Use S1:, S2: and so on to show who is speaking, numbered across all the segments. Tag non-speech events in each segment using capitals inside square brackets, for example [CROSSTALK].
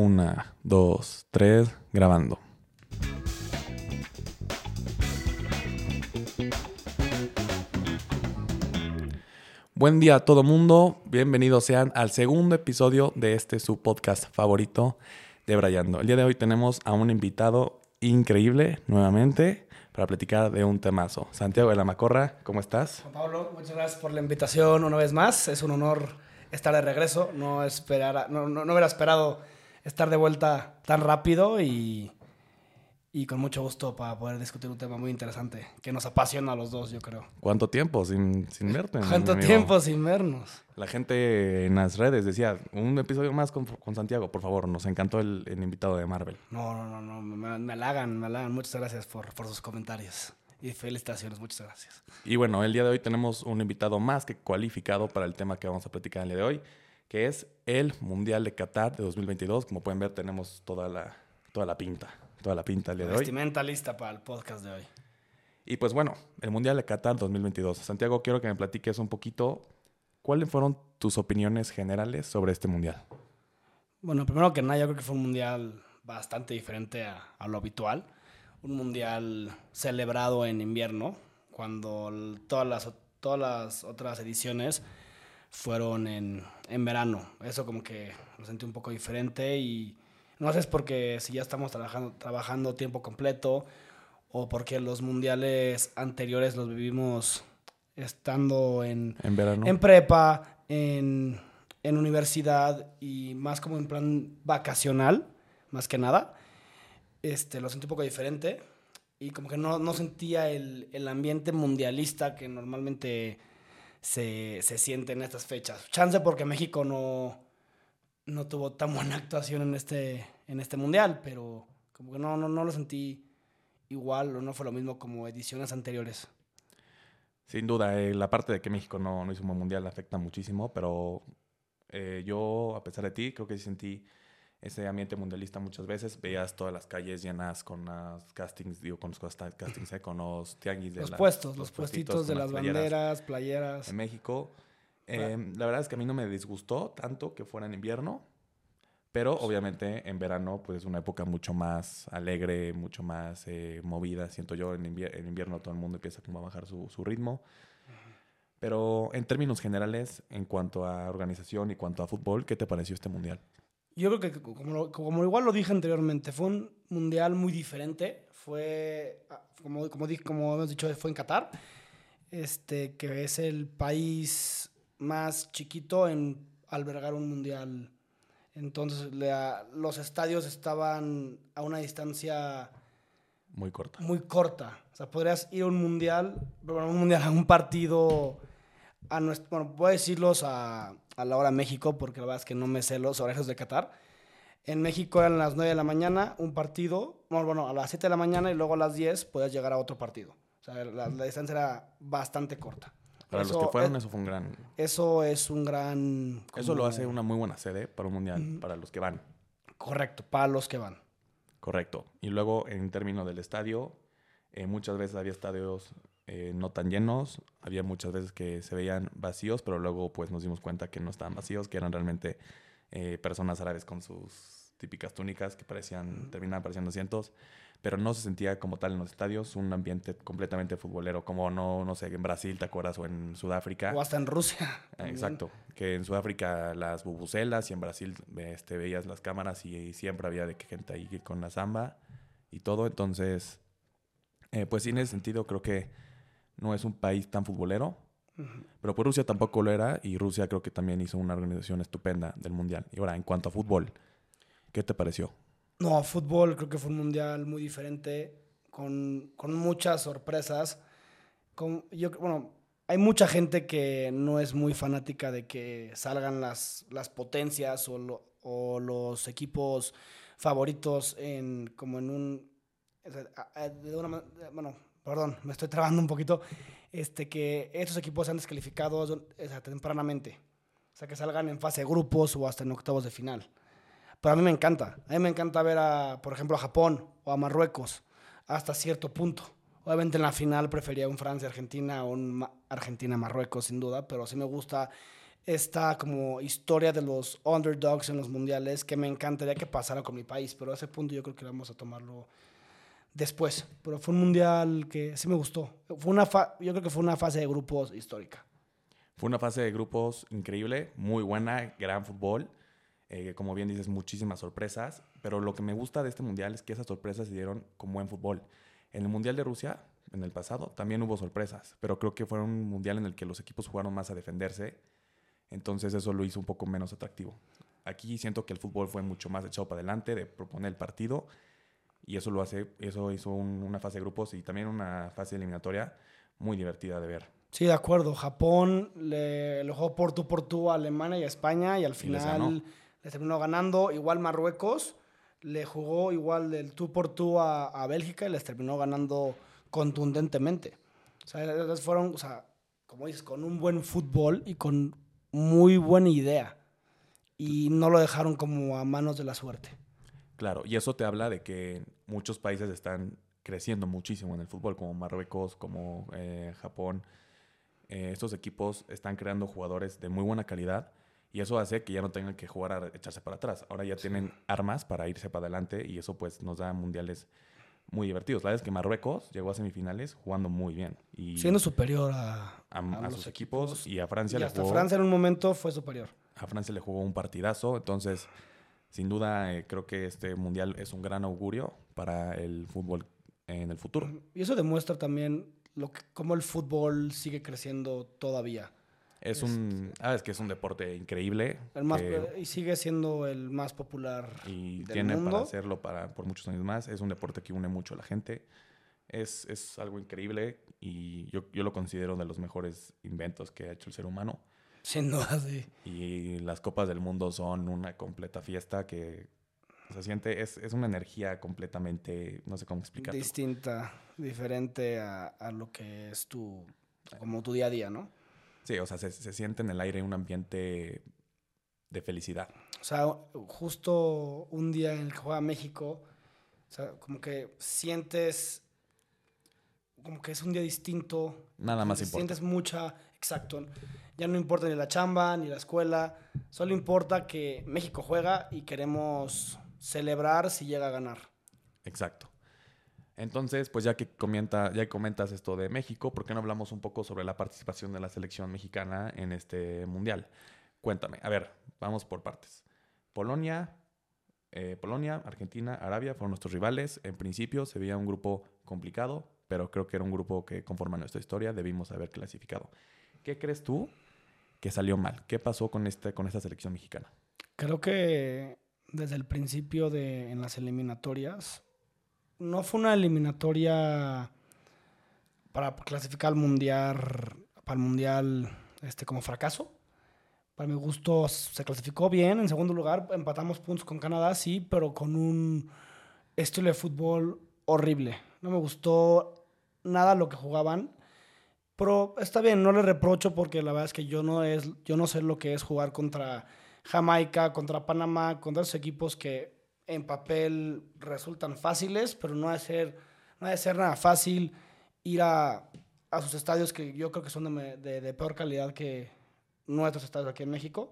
S1: Una, dos, tres, grabando. Buen día a todo mundo, bienvenidos sean al segundo episodio de este su podcast favorito de Brayando. El día de hoy tenemos a un invitado increíble nuevamente para platicar de un temazo. Santiago de la Macorra, ¿cómo estás?
S2: Juan Pablo, muchas gracias por la invitación una vez más. Es un honor estar de regreso. No, esperara, no, no, no hubiera esperado estar de vuelta tan rápido y, y con mucho gusto para poder discutir un tema muy interesante que nos apasiona a los dos, yo creo.
S1: ¿Cuánto tiempo sin, sin [LAUGHS] verte?
S2: ¿Cuánto tiempo sin vernos?
S1: La gente en las redes decía, un episodio más con, con Santiago, por favor, nos encantó el, el invitado de Marvel.
S2: No, no, no, no me, me halagan, me halagan. Muchas gracias por, por sus comentarios y felicitaciones. Muchas gracias.
S1: Y bueno, el día de hoy tenemos un invitado más que cualificado para el tema que vamos a platicar el día de hoy, que es el Mundial de Qatar de 2022. Como pueden ver, tenemos toda la, toda la pinta, toda la pinta el día de hoy.
S2: Vestimenta lista para el podcast de hoy.
S1: Y pues bueno, el Mundial de Qatar 2022. Santiago, quiero que me platiques un poquito cuáles fueron tus opiniones generales sobre este Mundial.
S2: Bueno, primero que nada, yo creo que fue un mundial bastante diferente a, a lo habitual. Un mundial celebrado en invierno, cuando todas las, todas las otras ediciones fueron en, en verano. Eso como que lo sentí un poco diferente y no sé si es porque si ya estamos trabajando, trabajando tiempo completo o porque los mundiales anteriores los vivimos estando en,
S1: En verano.
S2: en prepa, en, en universidad y más como en plan vacacional, más que nada. Este, lo sentí un poco diferente y como que no, no sentía el, el ambiente mundialista que normalmente se, se siente en estas fechas. Chance porque México no, no tuvo tan buena actuación en este, en este mundial, pero como que no, no, no lo sentí igual o no fue lo mismo como ediciones anteriores.
S1: Sin duda, eh, la parte de que México no, no hizo un buen mundial afecta muchísimo, pero eh, yo, a pesar de ti, creo que sí sentí ese ambiente mundialista muchas veces. Veías todas las calles llenas con las castings, digo, con los castings, eh, [CLEARS THROAT] con los tianguis de
S2: Los
S1: las-
S2: puestos, los, puestitos de las
S1: playeras
S2: banderas, playeras.
S1: En México. Eh, la verdad es que a mí no me disgustó tanto que fuera en invierno, pero obviamente en verano pues es una época mucho más alegre, mucho más eh, movida. Siento yo, en, invier- en invierno todo el mundo empieza como a bajar su, su ritmo. Pero en términos generales, en cuanto a organización y cuanto a fútbol, ¿qué te pareció este mundial?
S2: Yo creo que como, igual lo dije anteriormente, fue un mundial muy diferente. Fue, ah, como, como, como hemos dicho, fue en Qatar, este, que es el país más chiquito en albergar un mundial. Entonces la- los estadios estaban a una distancia
S1: Muy corta.
S2: muy corta. O sea, podrías ir a un mundial, bueno, a un mundial, a un partido, a nuestro, bueno, a decirlos a, a la hora México, porque la verdad es que no me sé los horarios de Qatar. En México eran las 9 de la mañana, un partido, bueno, bueno, a las 7 de la mañana y luego a las 10 podías llegar a otro partido. O sea, la, la distancia era bastante corta.
S1: Para los
S2: Eso
S1: que fueron,
S2: es-
S1: eso fue un gran...
S2: Eso es un gran...
S1: Eso lo hace una muy buena sede para un mundial, para los que van.
S2: Correcto, para los que van.
S1: Correcto. Y luego, en términos del estadio, eh, muchas veces había estadios eh, no tan llenos, había muchas veces que se veían vacíos, pero luego pues nos dimos cuenta que no estaban vacíos, que eran realmente eh, personas árabes con sus típicas túnicas que parecían, terminaban pareciendo asientos, pero no se sentía como tal en los estadios un ambiente completamente futbolero, como no, no sé, en Brasil, ¿te acuerdas? O en Sudáfrica.
S2: O hasta en Rusia.
S1: Ah,
S2: también.
S1: Exacto, que en Sudáfrica las bubucelas y en Brasil este, veías las cámaras y, siempre había de que gente ahí con la samba y todo. Entonces, eh, pues sí, en ese sentido creo que no es un país tan futbolero, pero pues Rusia tampoco lo era y Rusia creo que también hizo una organización estupenda del Mundial. Y ahora, en cuanto a fútbol, ¿qué te pareció?
S2: No, fútbol creo que fue un mundial muy diferente, con, con muchas sorpresas. Con, yo, bueno, hay mucha gente que no es muy fanática de que salgan las, las potencias o, lo- o los equipos favoritos en, como en un... o sea, a- a- de una ma- bueno, perdón, me estoy trabando un poquito. Este, que estos equipos sean descalificados o sea, tempranamente. O sea, que salgan en fase de grupos o hasta en octavos de final. Pero a mí me encanta. A mí me encanta ver, a, por ejemplo, a Japón o a Marruecos hasta cierto punto. Obviamente en la final prefería un Francia-Argentina o un Ma- Argentina-Marruecos, sin duda, pero sí me gusta esta como historia de los underdogs en los mundiales que me encantaría que pasara con mi país, pero a ese punto yo creo que vamos a tomarlo después. Pero fue un mundial que sí me gustó. Fue una yo creo que fue una fase de grupos histórica.
S1: Fue una fase de grupos increíble, muy buena, gran fútbol. Eh, como bien dices, muchísimas sorpresas. Pero lo que me gusta de este mundial es que esas sorpresas se dieron con buen fútbol. En el mundial de Rusia, en el pasado, también hubo sorpresas. Pero creo que fue un mundial en el que los equipos jugaron más a defenderse entonces eso lo hizo un poco menos atractivo. Aquí siento que el fútbol fue mucho más echado para adelante, de proponer el partido. Y eso lo hace, eso hizo una fase de grupos y también una fase eliminatoria muy divertida de ver.
S2: Sí, de acuerdo. Japón le, le jugó por tú por tú a Alemania y a España y al final le terminó ganando. Igual Marruecos le jugó igual del tú por tú a, a Bélgica y les terminó ganando contundentemente. O sea, fueron, o sea, como dices, con un buen fútbol y con muy buena idea y no lo dejaron como a manos de la suerte.
S1: Claro, y eso te habla de que muchos países están creciendo muchísimo en el fútbol, como Marruecos, como eh, Japón. Eh, estos equipos están creando jugadores de muy buena calidad y eso hace que ya no tengan que jugar a echarse para atrás. Ahora ya tienen armas para irse para adelante y eso pues nos da mundiales muy divertidos. La verdad es que Marruecos llegó a semifinales jugando muy bien. Y
S2: Siendo superior a,
S1: a, sus equipos, y a Francia
S2: y
S1: le
S2: hasta Francia en un momento fue superior.
S1: A Francia le jugó un partidazo, entonces sin duda eh, creo que este mundial es un gran augurio para el fútbol en el futuro.
S2: Y eso demuestra también lo que, cómo el fútbol sigue creciendo todavía.
S1: Es un, ah, es que es un deporte increíble.
S2: y sigue siendo el más popular.
S1: Y tiene para hacerlo para, por muchos años más. Es un deporte que une mucho a la gente. Es, es algo increíble y yo, yo, lo considero de los mejores inventos que ha hecho el ser humano.
S2: Sin duda, sí.
S1: Y las Copas del Mundo son una completa fiesta que se siente, es, es una energía completamente, no sé cómo explicarlo.
S2: Distinta, diferente a, a lo que es tu, como tu día a día, ¿no?
S1: Sí, o sea, se, siente en el aire un ambiente de felicidad.
S2: O sea, justo un día en el que juega México, o sea, como que sientes como que es un día distinto.
S1: Nada más
S2: importa. Sientes mucha, exacto. Ya no importa ni la chamba, ni la escuela. Solo importa que México juega y queremos celebrar si llega a ganar.
S1: Exacto. Entonces, pues ya que, comenta, ya comentas esto de México, ¿por qué no hablamos un poco sobre la participación de la selección mexicana en este mundial? Cuéntame, a ver, vamos por partes. Polonia, eh, Polonia, Argentina, Arabia fueron nuestros rivales. En principio se veía un grupo complicado, pero creo que era un grupo que conforma nuestra historia debimos haber clasificado. ¿Qué crees tú que salió mal? ¿Qué pasó con, este, con esta selección mexicana?
S2: Creo que desde el principio de en las eliminatorias no fue una eliminatoria para clasificar al mundial, para mundial este, como fracaso. Para mi gusto se clasificó bien. En segundo lugar, empatamos puntos con Canadá, sí, pero con un estilo de fútbol horrible. No me gustó nada lo que jugaban. Pero está bien, no le reprocho porque la verdad es que yo no, es, yo no sé lo que es jugar contra Jamaica, contra Panamá, contra esos equipos que en papel resultan fáciles, pero no ha de ser, no ser nada fácil ir a, a, sus estadios que yo creo que son de, de, peor calidad que nuestros estadios aquí en México.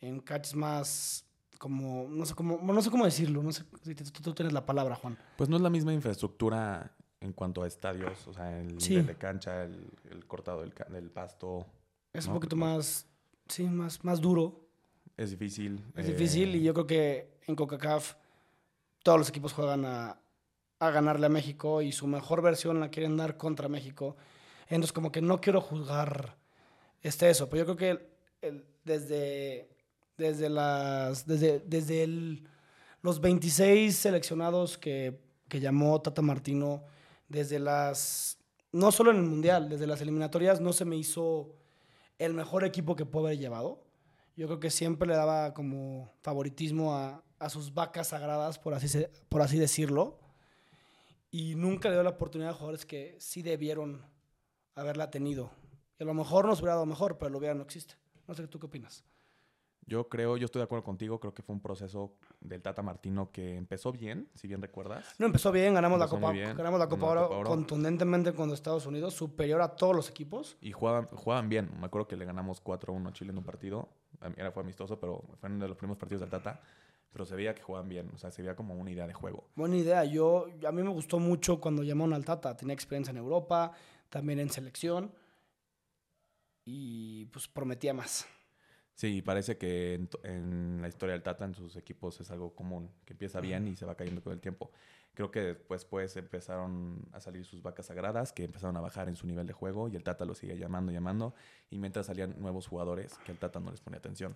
S2: En catches más como, no sé cómo, no sé cómo decirlo, no sé si tú, tienes la palabra, Juan.
S1: Pues no es la misma infraestructura en cuanto a estadios, o sea, el nivel de cancha, el, el cortado del, del, pasto.
S2: Es un poquito más, sí, más, más duro.
S1: Es difícil.
S2: Es difícil y eh, yo creo que en CONCACAF todos los equipos juegan a, a, ganarle a México y su mejor versión la quieren dar contra México. Entonces como que no quiero juzgar este eso, pero yo creo que desde, desde, las, desde, desde el, los 26 seleccionados que, que llamó Tata Martino, desde las, no solo en el Mundial, desde las eliminatorias no se me hizo el mejor equipo que puedo haber llevado yo creo que siempre le daba como favoritismo a, a sus vacas sagradas, por así, por así decirlo. Y nunca le dio la oportunidad a jugadores que sí debieron haberla tenido. Y a lo mejor nos hubiera dado mejor, pero lo hubiera no existe. No sé, ¿tú qué opinas?
S1: Yo creo, yo estoy de acuerdo contigo, creo que fue un proceso del Tata Martino que empezó bien, si bien recuerdas.
S2: No, empezó bien, ganamos, la Copa,
S1: bien,
S2: ganamos la Copa Oro
S1: Copa Oro.
S2: contundentemente con Estados Unidos, superior a todos los equipos.
S1: Y jugaban, jugaban bien. Me acuerdo que le ganamos 4-1 a Chile en un partido. Era, fue amistoso, pero fue uno de los primeros partidos del Tata. Pero se veía que jugaban bien. O sea, se veía como una idea de juego.
S2: Buena idea. Yo, a mí me gustó mucho cuando llamaron al Tata. Tenía experiencia en Europa, también en selección. Y pues prometía más.
S1: Sí, parece que en, la historia del Tata, en sus equipos, es algo común. Que empieza bien y se va cayendo con el tiempo. Creo que después pues, empezaron a salir sus vacas sagradas, que empezaron a bajar en su nivel de juego. Y el Tata lo sigue llamando, llamando. Y mientras salían nuevos jugadores, que el Tata no les ponía atención.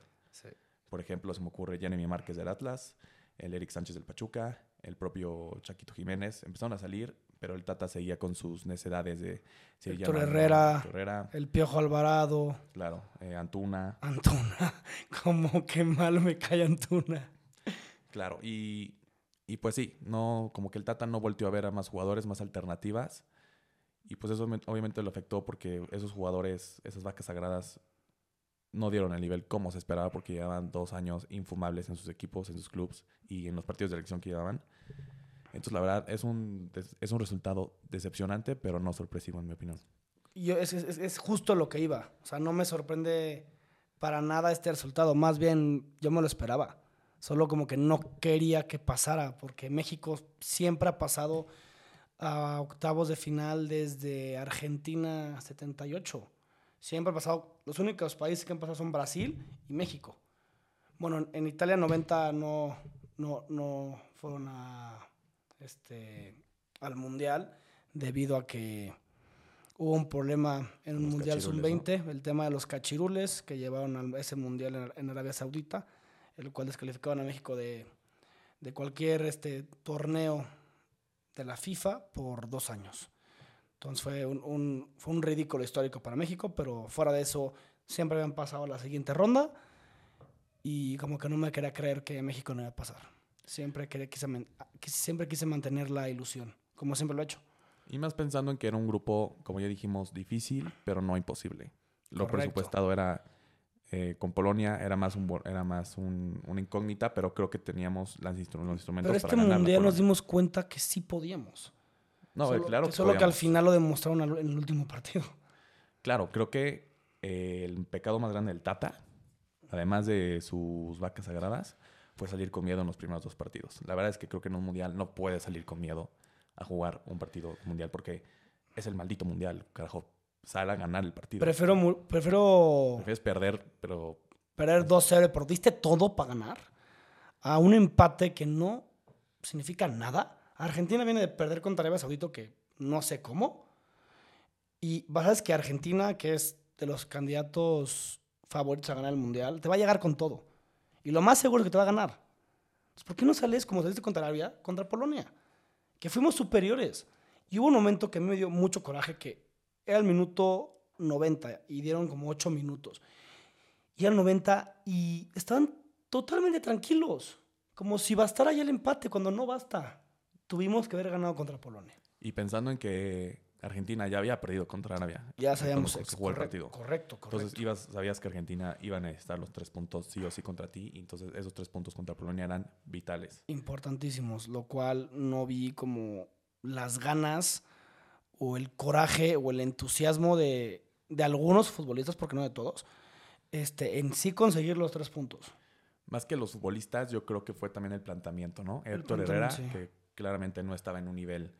S1: Por ejemplo, se me ocurre Jeremy Márquez del Atlas, el Eric Sánchez del Pachuca, el propio Chaquito Jiménez. Empezaron a salir, pero el Tata seguía con sus necedades de...
S2: Héctor Herrera.
S1: Herrera,
S2: El Piojo Alvarado,
S1: claro. eh, Antuna,
S2: Antuna. [LAUGHS] Como que mal me cae Antuna.
S1: claro. Y, y pues sí, no, como que el Tata no volteó a ver a más jugadores, más alternativas. Y pues eso me- obviamente lo afectó porque esos jugadores, esas vacas sagradas, no dieron el nivel como se esperaba porque llevaban dos años infumables en sus equipos, en sus clubes y en los partidos de elección que llevaban. Entonces, la verdad, es un, es un resultado decepcionante, pero no sorpresivo, en mi opinión.
S2: Yo, es, es- es justo lo que iba. O sea, no me sorprende para nada este resultado. Más bien, yo me lo esperaba. Solo como que no quería que pasara, porque México siempre ha pasado a octavos de final desde Argentina 78. Siempre ha pasado, los únicos países que han pasado son Brasil y México. Bueno, en- en Italia 90 no, no, no fueron a, este, al Mundial debido a que hubo un problema en un Mundial
S1: cachirules,
S2: Sub-20, el tema de los cachirules que llevaron a ese Mundial en, en Arabia Saudita, el cual descalificaban a México de, de cualquier este, torneo de la FIFA por dos años. Entonces fue un, un- fue un ridículo histórico para México, pero fuera de eso siempre habían pasado a la siguiente ronda y como que no me quería creer que México no iba a pasar. Siempre, quise, siempre quise mantener la ilusión, como siempre lo he hecho.
S1: Y más pensando en que era un grupo, como ya dijimos, difícil, pero no imposible. Lo
S2: Correcto.
S1: presupuestado era eh, con Polonia, era más un era más un- una incógnita, pero creo que teníamos las instru- los instrumentos
S2: Pero este
S1: para ganar.
S2: mundial nos dimos cuenta que sí podíamos.
S1: No,
S2: solo
S1: claro.
S2: que, solo que al final lo demostraron en el último partido.
S1: Claro, creo que eh, el pecado más grande del Tata, además de sus vacas sagradas, fue salir con miedo en los primeros dos partidos. La verdad es que creo que en un mundial no puede salir con miedo a jugar un partido mundial porque es el maldito mundial. Carajo, sal a ganar el partido.
S2: Prefiero, prefiero
S1: Prefieres perder, pero
S2: perder 2-0, pero diste todo para ganar, a un empate que no significa nada. Argentina viene de perder contra Arabia Saudita, que no sé cómo. Y sabes que Argentina, que es de los candidatos favoritos a ganar el Mundial, te va a llegar con todo. Y lo más seguro es que te va a ganar. Entonces, ¿Por qué no sales como saliste contra Arabia, contra Polonia? Que fuimos superiores. Y hubo un momento que a mí me dio mucho coraje, que era el minuto 90 y dieron como 8 minutos. Y al 90 y estaban totalmente tranquilos. Como si bastara ya el empate cuando no basta. Tuvimos que haber ganado contra Polonia.
S1: Y pensando en que Argentina ya había perdido contra Arabia.
S2: Ya sabíamos ex-
S1: jugó el partido.
S2: Correcto, correcto.
S1: Entonces ibas, sabías que Argentina iba a necesitar los tres puntos sí o sí contra ti. Y entonces esos tres puntos contra Polonia eran vitales.
S2: Importantísimos, lo cual no vi como las ganas o el coraje o el entusiasmo de, de algunos futbolistas, porque no de todos, este, en sí conseguir los tres puntos.
S1: Más que los futbolistas, yo creo que fue también el planteamiento, ¿no? Héctor Herrera,
S2: sí.
S1: que claramente no estaba en un nivel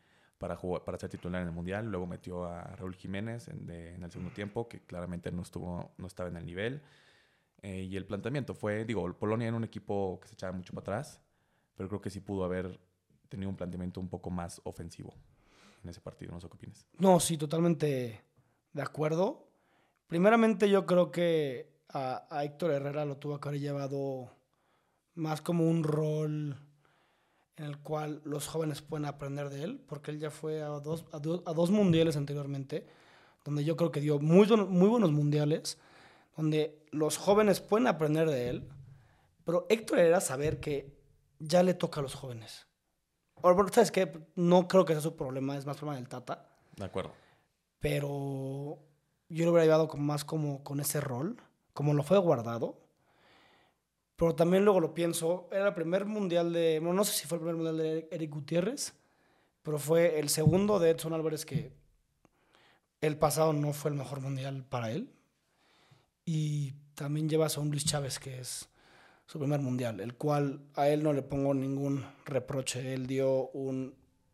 S1: para, jugar, para ser titular en el Mundial. Luego metió a Raúl Jiménez en, de- en el segundo tiempo, que claramente no, estuvo, no estaba en el nivel. Eh, y el planteamiento fue, digo, Polonia era un equipo que se echaba mucho para atrás, pero creo que sí pudo haber tenido un planteamiento un poco más ofensivo en ese partido. No sé qué opinas.
S2: No, sí, totalmente de acuerdo. Primeramente yo creo que a, a Héctor Herrera lo tuvo que haber llevado más como un rol en el cual los jóvenes pueden aprender de él, porque él ya fue a dos, a do- a dos mundiales anteriormente, donde yo creo que dio muy, muy buenos mundiales, donde los jóvenes pueden aprender de él, pero Héctor Herrera saber que ya le toca a los jóvenes. Bueno, ¿Sabes qué? No creo que sea su problema, es más problema del Tata
S1: De acuerdo.
S2: pero yo lo hubiera llevado como más como con ese rol, como lo fue guardado. Pero también luego lo pienso, era el primer mundial de, no sé si fue el primer mundial de Eric Gutiérrez, pero fue el segundo de Edson Álvarez que el pasado no fue el mejor mundial para él. Y también llevas a un Luis Chávez que es su primer mundial, el cual a él no le pongo ningún reproche. Él dio un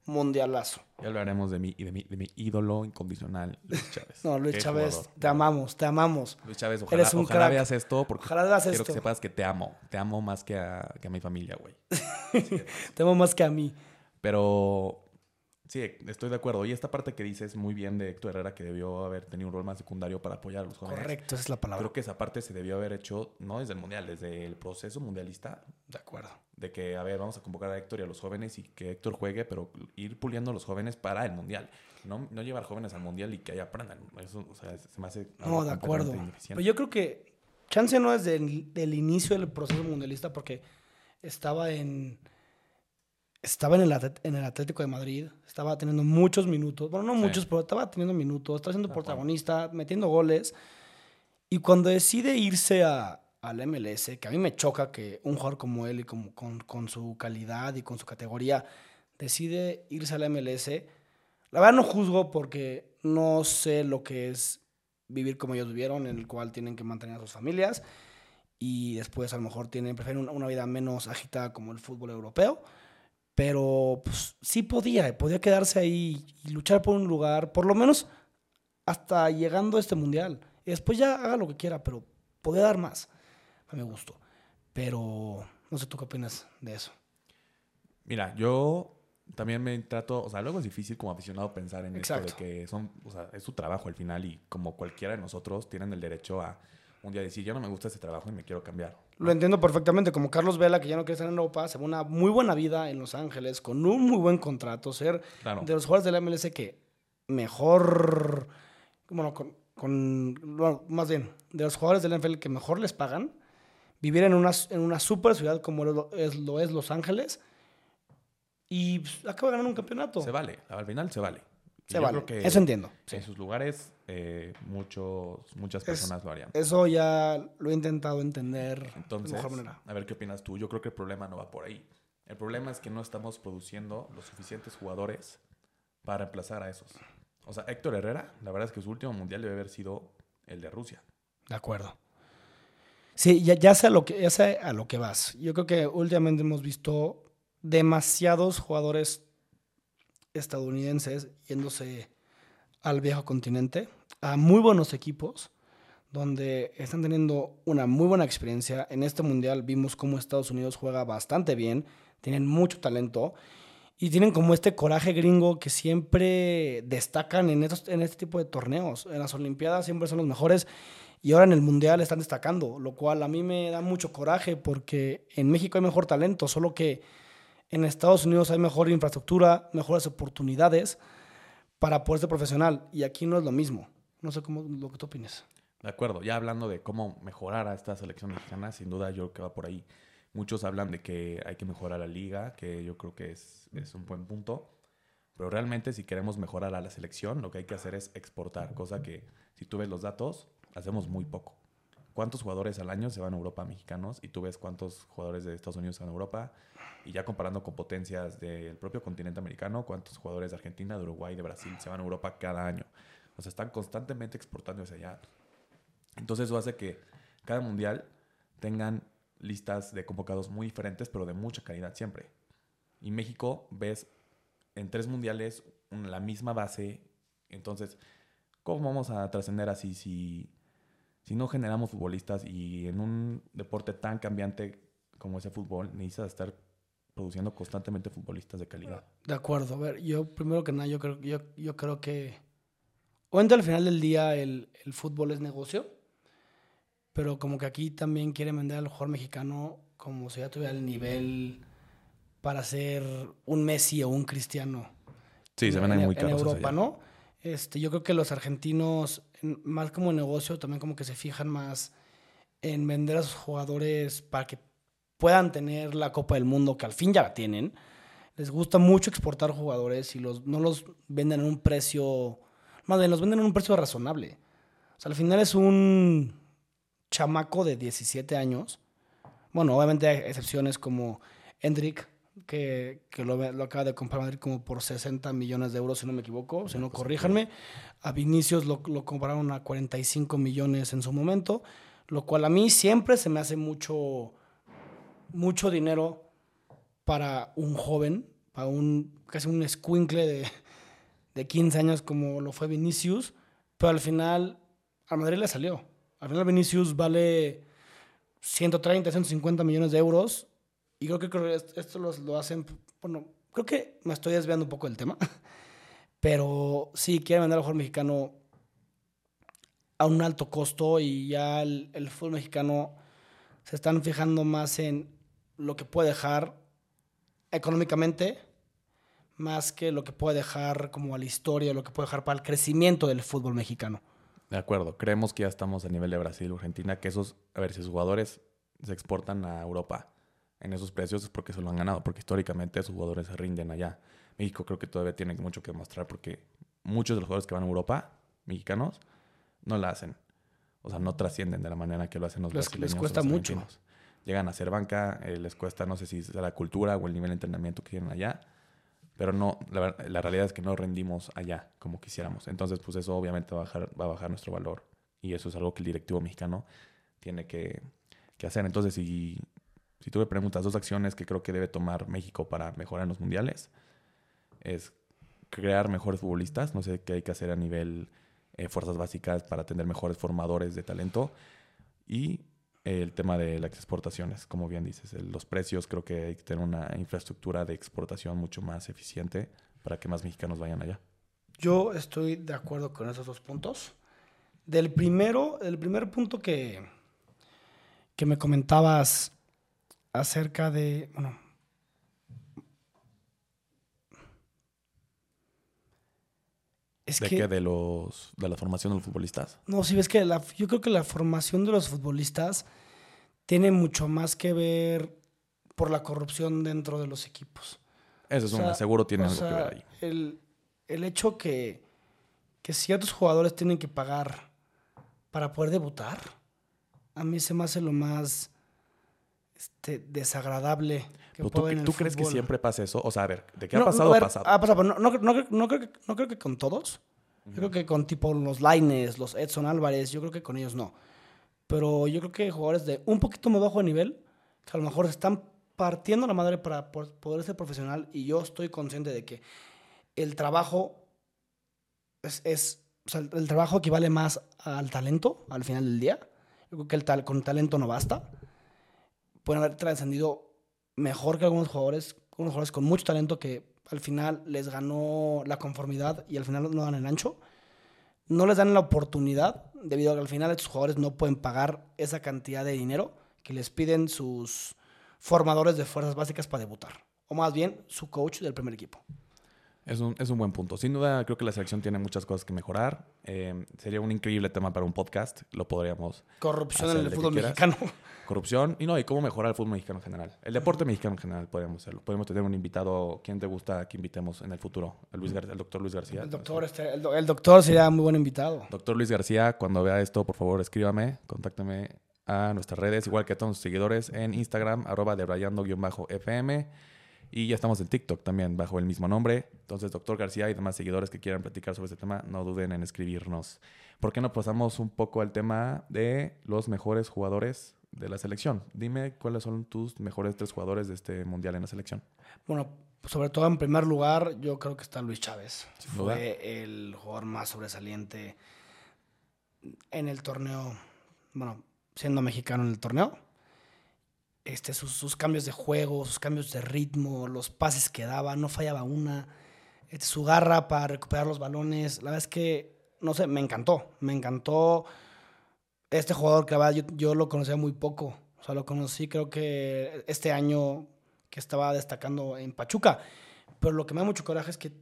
S2: mundialazo.
S1: Ya hablaremos de mi, de mi, de mi ídolo incondicional, Luis [LAUGHS] Chávez.
S2: No, Luis Chávez,
S1: jugador.
S2: te amamos, te amamos.
S1: Luis Chávez, ojalá,
S2: Eres un
S1: ojalá
S2: crack.
S1: veas esto porque
S2: Ojalá veas
S1: quiero
S2: esto.
S1: que sepas que te amo. Te amo más que a, que a mi familia, güey. [LAUGHS]
S2: Te amo más que a mí.
S1: Pero sí, estoy de acuerdo. Y esta parte que dices muy bien de Héctor Herrera, que debió haber tenido un rol más secundario para apoyar a los jóvenes.
S2: Correcto, esa es la palabra.
S1: Creo que esa parte se debió haber hecho no desde el mundial, desde el proceso mundialista.
S2: De acuerdo.
S1: De que, a ver, vamos a convocar a Héctor y a los jóvenes y que Héctor juegue, pero ir puliendo a los jóvenes para el mundial. No, no llevar jóvenes al mundial y que ahí aprendan. Eso, o sea, se me hace.
S2: No, de acuerdo. Pero yo creo que chance no es del, del inicio del proceso mundialista porque estaba en estaba en el, en el Atlético de Madrid, estaba teniendo muchos minutos, bueno, no
S1: Sí.
S2: muchos, pero estaba teniendo minutos, estaba siendo protagonista, metiendo goles. Y cuando decide irse a, al MLS, que a mí me choca que un jugador como él y como, con, con su calidad y con su categoría decide irse al MLS, la verdad no juzgo porque no sé lo que es vivir como ellos vivieron, en el cual tienen que mantener a sus familias y después a lo mejor tienen, prefieren una, vida menos agitada como el fútbol europeo. Pero pues, sí podía, podía quedarse ahí y luchar por un lugar, por lo menos hasta llegando a este mundial. Y después ya haga lo que quiera, pero podía dar más, a mi gusto. Pero no sé tú qué opinas de eso.
S1: Mira, yo también me trato, o sea, luego es difícil como aficionado pensar en
S2: Exacto.
S1: esto de que son, o sea, es su trabajo al final y como cualquiera de nosotros tienen el derecho a un día decir, ya no me gusta ese trabajo y me quiero cambiar.
S2: Lo entiendo perfectamente, como Carlos Vela, que ya no quiere estar en Europa, se ve una muy buena vida en Los Ángeles, con un muy buen contrato, ser
S1: Claro.
S2: de los jugadores de la MLS que mejor, bueno, con, con- bueno, más bien, de los jugadores del NFL que mejor les pagan, vivir en una, en una super ciudad como lo es, lo es Los Ángeles y pues, acaba ganando un campeonato.
S1: Se vale, al final se vale.
S2: Se
S1: yo
S2: vale,
S1: creo que
S2: eso entiendo. sí.
S1: En sus lugares, eh, muchos, muchas
S2: Es-
S1: personas lo harían.
S2: Eso ya lo he intentado entender de
S1: Entonces,
S2: mejor manera.
S1: a ver qué opinas tú. Yo creo que el problema no va por ahí. El problema es que no estamos produciendo los suficientes jugadores para reemplazar a esos. O sea, Héctor Herrera, la verdad es que su último mundial debe haber sido el de Rusia.
S2: De acuerdo. Sí, ya, ya sé a lo que, ya sé a lo que vas. Yo creo que últimamente hemos visto demasiados jugadores estadounidenses yéndose al viejo continente, a muy buenos equipos, donde están teniendo una muy buena experiencia. En este mundial vimos cómo Estados Unidos juega bastante bien, tienen mucho talento y tienen como este coraje gringo que siempre destacan en, estos, en este tipo de torneos. En las Olimpiadas siempre son los mejores y ahora en el Mundial están destacando, lo cual a mí me da mucho coraje porque en México hay mejor talento, solo que en Estados Unidos hay mejor infraestructura, mejores oportunidades para poder ser profesional y aquí no es lo mismo. No sé cómo lo que tú opinas.
S1: De acuerdo, ya hablando de cómo mejorar a esta selección mexicana, sin duda yo creo que va por ahí. Muchos hablan de que hay que mejorar la liga, que yo creo que es, es un buen punto. Pero realmente si queremos mejorar a la selección, lo que hay que hacer es exportar, cosa que si tú ves los datos, hacemos muy poco. ¿Cuántos jugadores al año se van a Europa mexicanos? Y tú ves cuántos jugadores de Estados Unidos se van a Europa. Y ya comparando con potencias del propio continente americano, cuántos jugadores de Argentina, de Uruguay, de Brasil se van a Europa cada año. O sea, están constantemente exportando hacia allá. Entonces eso hace que cada mundial tengan listas de convocados muy diferentes, pero de mucha calidad siempre. Y México ves en tres mundiales un- la misma base. Entonces, ¿cómo vamos a trascender así si, si no generamos futbolistas y en un deporte tan cambiante como ese fútbol necesitas estar produciendo constantemente futbolistas de calidad?
S2: De acuerdo. A ver, yo primero que nada, yo creo, yo, yo creo que. Obviamente al final del día el, el fútbol es negocio, pero como que aquí también quieren vender al jugador mexicano como si ya tuviera el nivel para ser un Messi o un Cristiano.
S1: Sí, se ven ahí
S2: en,
S1: muy
S2: en
S1: caros.
S2: Europa, ¿no? Este, yo creo que los argentinos, en- más como negocio, también como que se fijan más en vender a sus jugadores para que puedan tener la Copa del Mundo, que al fin ya la tienen. Les gusta mucho exportar jugadores y los, no los venden en un precio, más los venden en un precio razonable. O sea, al final es un chamaco de 17 años, Bueno, obviamente hay excepciones como Hendrik, que, que lo, lo acaba de comprar Madrid como por 60 millones de euros, si no me equivoco, si no,
S1: pues,
S2: corríjanme. A Vinicius lo, lo compraron a 45 millones en su momento, lo cual a mí siempre se me hace mucho, mucho dinero para un joven, para un casi un escuincle de, de 15 años como lo fue Vinicius, pero al final a Madrid le salió. Al final Vinicius vale 130, 150 millones de euros y creo que esto los- lo hacen, bueno, creo que me estoy desviando un poco del tema, [LAUGHS] pero sí quieren vender al jugador mexicano a un alto costo y ya el, el fútbol mexicano se están fijando más en lo que puede dejar económicamente más que lo que puede dejar como a la historia, lo que puede dejar para el crecimiento del fútbol mexicano.
S1: De acuerdo, creemos que ya estamos a nivel de Brasil o Argentina, que esos, a ver, si sus jugadores se exportan a Europa en esos precios es porque se lo han ganado, porque históricamente sus jugadores se rinden allá. México creo que todavía tiene mucho que demostrar porque muchos de los jugadores que van a Europa, mexicanos, no la hacen. O sea, no trascienden de la manera que lo hacen los
S2: Les- les
S1: brasileños. o
S2: cuesta mucho.
S1: Llegan a ser banca, eh, les cuesta, no sé si es la cultura o el nivel de entrenamiento que tienen allá, pero no, la, realidad es que no rendimos allá como quisiéramos. Entonces, pues eso obviamente va a bajar, va a bajar nuestro valor. Y eso es algo que el directivo mexicano tiene que, que hacer. Entonces, si, si tú me preguntas dos acciones que creo que debe tomar México para mejorar en los mundiales, es crear mejores futbolistas. No sé qué hay que hacer a nivel eh, fuerzas básicas para tener mejores formadores de talento. Y el tema de las exportaciones, como bien dices, los precios, creo que hay que tener una infraestructura de exportación mucho más eficiente para que más mexicanos vayan allá.
S2: Yo estoy de acuerdo con esos dos puntos. Del primero, el primer punto que, que me comentabas acerca de, bueno, es
S1: ¿De
S2: que,
S1: qué? De, los, de la formación de los futbolistas.
S2: no, si ves que la, yo creo que la formación de los futbolistas tiene mucho más que ver por la corrupción dentro de los equipos.
S1: Eso es
S2: O
S1: un
S2: sea,
S1: seguro tiene algo que ver ahí.
S2: El, el hecho que, que ciertos jugadores tienen que pagar para poder debutar, a mí se me hace lo más este, desagradable que puede
S1: ¿Tú,
S2: haber en el
S1: tú crees que siempre pasa eso? O sea, a ver, ¿de qué
S2: No,
S1: ha pasado?
S2: ver,
S1: ha pasado.
S2: Ha pasado, pero no, no, creo- no creo, que- no creo que con todos. Yo creo que con tipo los Laines, los Edson Álvarez, yo creo que con ellos no. Pero yo creo que jugadores de un poquito más bajo de nivel, que a lo mejor están partiendo la madre para poder ser profesional, y yo estoy consciente de que el trabajo es, es- o sea, el, el trabajo equivale más al talento al final del día. Yo creo que el tal, con talento no basta. Pueden haber trascendido mejor que algunos jugadores, unos jugadores con mucho talento que al final les ganó la conformidad y al final no dan el ancho. No les dan la oportunidad debido a que al final estos jugadores no pueden pagar esa cantidad de dinero que les piden sus formadores de fuerzas básicas para debutar. O más bien, su coach del primer equipo.
S1: Es un, es un buen punto. Sin duda, creo que la selección tiene muchas cosas que mejorar. Eh, sería un increíble tema para un podcast. Lo podríamos.
S2: Corrupción en el fútbol mexicano. [LAUGHS]
S1: Corrupción y no, y cómo mejorar el fútbol mexicano en general. El deporte mexicano en general podríamos hacerlo. Podemos tener un invitado. ¿Quién te gusta que invitemos en el futuro? El, Luis Gar- el doctor Luis García.
S2: El doctor, este, el, do- el doctor sería muy buen invitado.
S1: Doctor Luis García, cuando vea esto, por favor, escríbame, contáctame a nuestras redes, igual que a todos sus seguidores en Instagram, arroba debrayando-fm. Y ya estamos en TikTok también, bajo el mismo nombre. Entonces, doctor García y demás seguidores que quieran platicar sobre este tema, no duden en escribirnos. ¿Por qué no pasamos un poco al tema de los mejores jugadores de la selección? Dime cuáles son tus mejores tres jugadores de este mundial en la selección.
S2: Bueno, sobre todo en primer lugar, yo creo que está Luis Chávez. Fue el jugador más sobresaliente en el torneo, bueno, siendo mexicano en el torneo. Este, sus, sus cambios de juego, sus cambios de ritmo, los pases que daba, no fallaba una. Este, su garra para recuperar los balones. La verdad es que, no sé, me encantó. Me encantó este jugador que la verdad yo, yo lo conocía muy poco. O sea, lo conocí creo que este año que estaba destacando en Pachuca. Pero lo que me da mucho coraje es que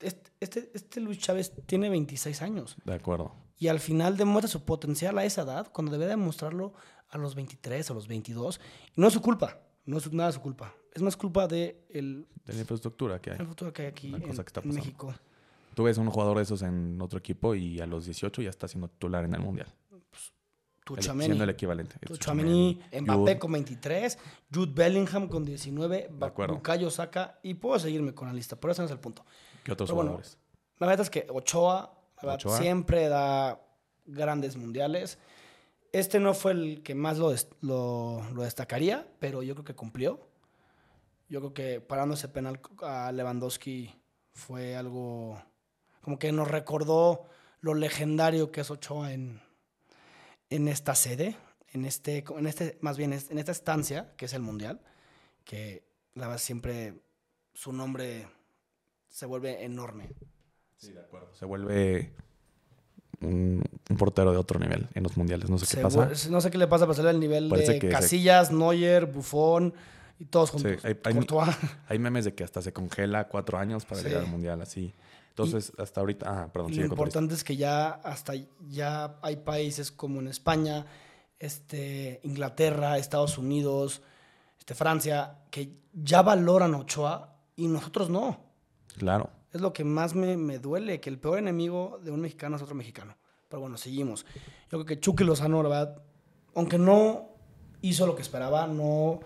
S2: este, este, este Luis Chávez tiene 26 años
S1: De acuerdo.
S2: y al final demuestra su potencial a esa edad cuando debe demostrarlo a los 23 o los 22. Y no es su culpa, no es nada su culpa. Es más culpa de el,
S1: De la infraestructura que hay.
S2: el futuro que hay aquí en,
S1: cosa que está
S2: en
S1: pasando.
S2: México.
S1: Tú ves un jugador de esos en otro equipo y a los 18 ya está siendo titular en el mundial. El-
S2: Tuchameni.
S1: Siendo el equivalente. Es
S2: Tuchameni, Mbappé
S1: Jude.
S2: con 23, Jude Bellingham con 19,
S1: De acuerdo.
S2: Bukayo Saka, y puedo seguirme con la lista, pero ese no es el punto.
S1: ¿Qué otros
S2: Pero bueno,
S1: jugadores?
S2: La verdad es que la
S1: Ochoa.
S2: siempre da grandes mundiales. Este no fue el que más lo, des- lo, lo destacaría, pero yo creo que cumplió. Yo creo que parando ese penal a Lewandowski fue algo como que nos recordó lo legendario que es Ochoa en, en esta sede, en este, en este, más bien en esta estancia que es el mundial, que la verdad siempre su nombre se vuelve enorme.
S1: Sí, de acuerdo. Se vuelve un, un portero de otro nivel en los mundiales. No sé qué pasa.
S2: no sé qué le pasa, pero sale al nivel
S1: Parece
S2: de
S1: que se-
S2: Casillas, Neuer, Buffon y todos
S1: Sí,
S2: juntos.
S1: hay- hay-
S2: Courtois. [LAUGHS]
S1: Hay memes de que hasta se congela cuatro años para
S2: Sí.
S1: llegar al mundial así. Entonces, hasta ahorita. Ah, perdón,
S2: lo importante es que ya hasta ya hay países como en España, este, Inglaterra, Estados Unidos, este, Francia, que ya valoran Ochoa y nosotros no.
S1: Claro.
S2: Es lo que más me, me duele, que el peor enemigo de un mexicano es otro mexicano. Pero bueno, seguimos. Yo creo que Chucky Lozano, la verdad, aunque no hizo lo que esperaba, no,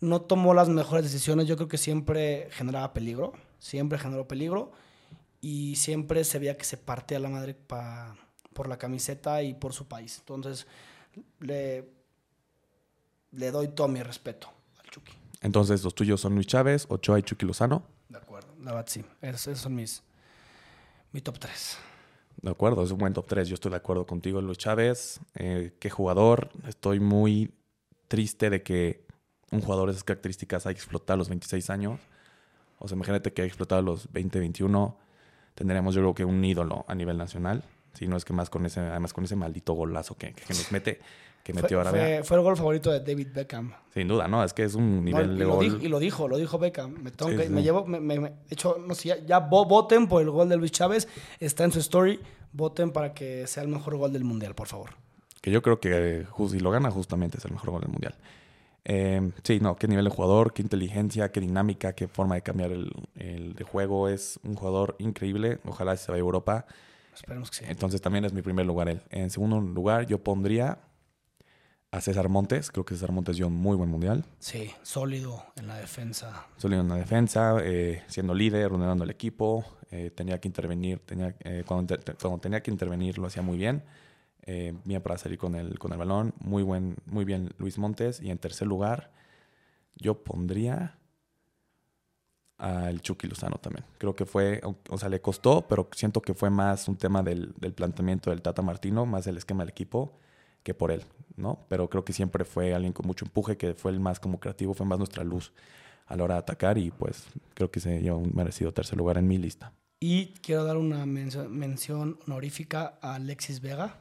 S2: no tomó las mejores decisiones, yo creo que siempre generaba peligro, siempre generó peligro y siempre se veía que se partía la madre pa- por la camiseta y por su país. Entonces, le, le doy todo mi respeto al Chucky.
S1: Entonces, los tuyos son Luis Chávez, Ochoa y Chucky Lozano.
S2: La verdad esos son mis, mi top 3.
S1: De acuerdo, es un buen top 3. Yo estoy de acuerdo contigo, Luis Chávez. Eh, qué jugador. Estoy muy triste de que un jugador de esas características haya explotado a los 26 años. O sea, imagínate que haya explotado a los 20, 21. Tendríamos, yo creo que un ídolo a nivel nacional. Si no es que más con ese, además con ese maldito golazo que, que nos mete, que metió
S2: fue,
S1: Arabia.
S2: fue, fue el gol favorito de David Beckham.
S1: Sin duda, ¿no? Es que es un
S2: No,
S1: nivel
S2: y,
S1: de
S2: lo
S1: gol.
S2: dijo, y lo dijo, lo dijo Beckham. Me, tengo
S1: Sí,
S2: que-
S1: sí.
S2: me llevo, me, me- hecho, no sé, ya, ya vo- voten por el gol de Luis Chávez. Está en su story. Voten para que sea el mejor gol del mundial, por favor.
S1: Que yo creo que ju- si lo gana, justamente es el mejor gol del mundial. Eh, sí, no, qué nivel de jugador, qué inteligencia, qué dinámica, qué forma de cambiar el, el de juego. Es un jugador increíble. Ojalá se vaya a Europa.
S2: Esperemos que sí.
S1: Entonces también es mi primer lugar él. En segundo lugar, yo pondría a César Montes. Creo que César Montes dio un muy buen mundial.
S2: Sí, sólido en la defensa.
S1: Sólido en la defensa, eh, siendo líder, ordenando el equipo. eh, tenía que intervenir. Tenía, eh, cuando, cuando tenía que intervenir lo hacía muy bien. Bien para salir con el, con el balón. Muy, buen, muy bien Luis Montes. Y en tercer lugar, yo pondría al Chucky Lozano también. Creo que fue, o- sea, le costó, pero siento que fue más un tema del, del planteamiento del Tata Martino, más del esquema del equipo, que por él, ¿no? Pero creo que siempre fue alguien con mucho empuje, que fue el más como creativo, fue más nuestra luz a la hora de atacar y pues creo que se lleva un merecido tercer lugar en mi lista.
S2: Y quiero dar una mención, honorífica a Alexis Vega.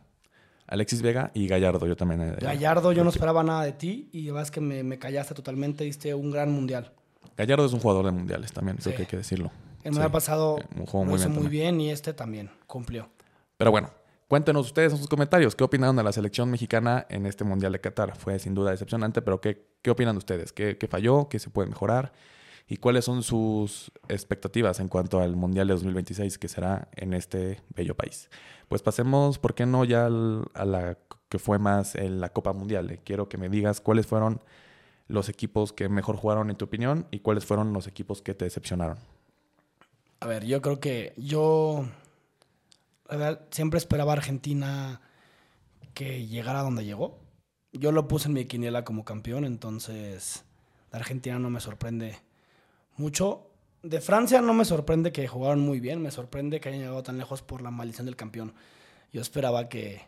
S1: Alexis Vega y Gallardo, yo también. eh,
S2: Gallardo, yo no esperaba nada de ti y la verdad es que me, me callaste totalmente. Diste un gran mundial.
S1: Gallardo es un jugador de mundiales también, creo
S2: Sí.
S1: que hay que decirlo.
S2: El mundial
S1: Sí.
S2: pasado
S1: Eh, un juego
S2: lo
S1: muy
S2: hizo
S1: bien
S2: muy
S1: también.
S2: bien y este también cumplió.
S1: Pero bueno, cuéntenos ustedes en sus comentarios qué opinaron de la selección mexicana en este Mundial de Qatar. Fue sin duda decepcionante, pero ¿qué, qué opinan ustedes? ¿Qué, qué falló? ¿Qué se puede mejorar? ¿Y cuáles son sus expectativas en cuanto al Mundial de 2026 que será en este bello país? Pues pasemos, ¿por qué no ya al- a la que fue más en la Copa Mundial? Eh, Quiero que me digas cuáles fueron los equipos que mejor jugaron en tu opinión y cuáles fueron los equipos que te decepcionaron.
S2: A ver, yo creo que yo siempre esperaba a Argentina que llegara donde llegó. Yo lo puse en mi quiniela como campeón, entonces la Argentina no me sorprende mucho. De Francia no me sorprende que jugaron muy bien, me sorprende que hayan llegado tan lejos por la maldición del campeón. Yo esperaba que...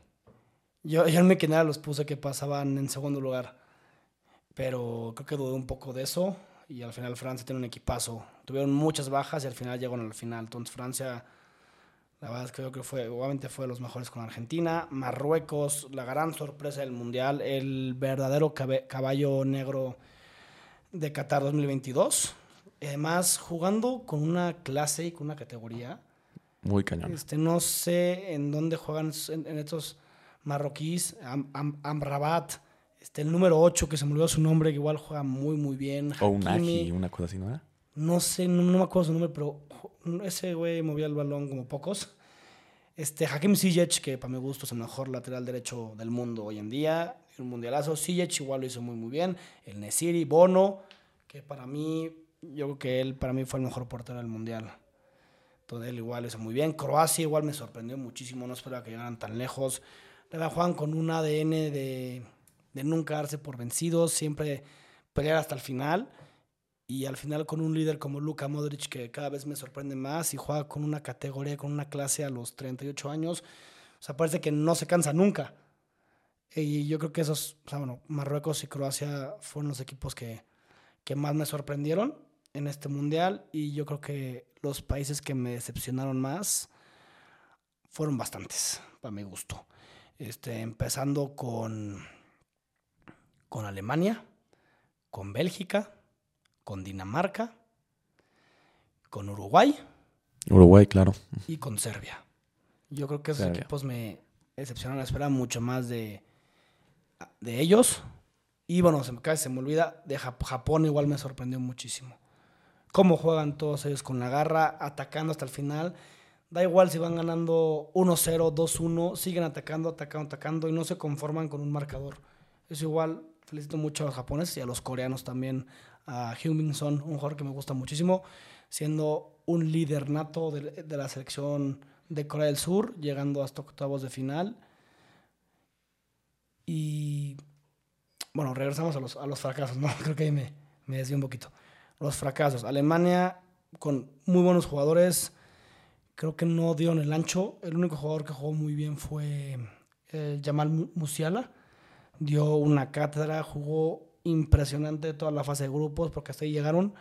S2: Yo, yo en mi quiniela los puse que pasaban en segundo lugar, pero creo que dudé un poco de eso y al final Francia tiene un equipazo. Tuvieron muchas bajas y al final llegaron al final. Entonces Francia, la verdad es que creo que fue, obviamente fue de los mejores con Argentina. Marruecos, la gran sorpresa del Mundial, el verdadero caballo negro de Qatar 2022. Además, jugando con una clase y con una categoría.
S1: Muy cañón.
S2: Este, no sé en dónde juegan en, en estos marroquíes. Am- Am- Amrabat, este, el número 8, que se me olvidó su nombre, que igual juega muy, muy bien.
S1: O un. Aji, una cosa así, ¿no era?
S2: No sé, no, no me acuerdo su nombre, pero ese güey movía el balón como pocos. Este, Hakim Ziyech, que para mi gusto es el mejor lateral derecho del mundo hoy en día, un mundialazo. Ziyech igual lo hizo muy, muy bien. El Nesiri, Bono, que para mí, yo creo que él para mí fue el mejor portero del mundial. Todo él igual lo hizo muy bien. Croacia igual me sorprendió muchísimo, no esperaba que llegaran tan lejos. La Juan con un ADN de, de nunca darse por vencidos, siempre pelear hasta el final. Y al final con un líder como Luka Modric, que cada vez me sorprende más y juega con una categoría, con una clase a los 38 años. O sea, parece que no se cansa nunca. Y yo creo que esos, o sea, bueno, Marruecos y Croacia fueron los equipos que, que más me sorprendieron en este mundial. Y yo creo que los países que me decepcionaron más fueron bastantes, para mi gusto. Este, empezando con, con Alemania, con Bélgica con Dinamarca, con Uruguay.
S1: Uruguay, claro.
S2: Y con Serbia. Yo creo que esos equipos me decepcionaron. Esperaba mucho más de, de ellos. Y bueno, se me, cae, se me olvida, de Japón igual me sorprendió muchísimo. Cómo juegan todos ellos con la garra, atacando hasta el final. Da igual si van ganando 1-0, 2-1, siguen atacando, atacando, atacando y no se conforman con un marcador. Es igual, felicito mucho a los japoneses y a los coreanos también a heung Son, un jugador que me gusta muchísimo, siendo un líder nato de, la selección de Corea del Sur, llegando hasta octavos de final. Y bueno, regresamos a los, a los fracasos, ¿no? [LAUGHS] Creo que ahí me, me desvié un poquito. Los fracasos. Alemania con muy buenos jugadores, creo que no dio en el ancho. El único jugador que jugó muy bien fue el Jamal Musiala. Dio una cátedra, jugó impresionante toda la fase de grupos porque hasta ahí llegaron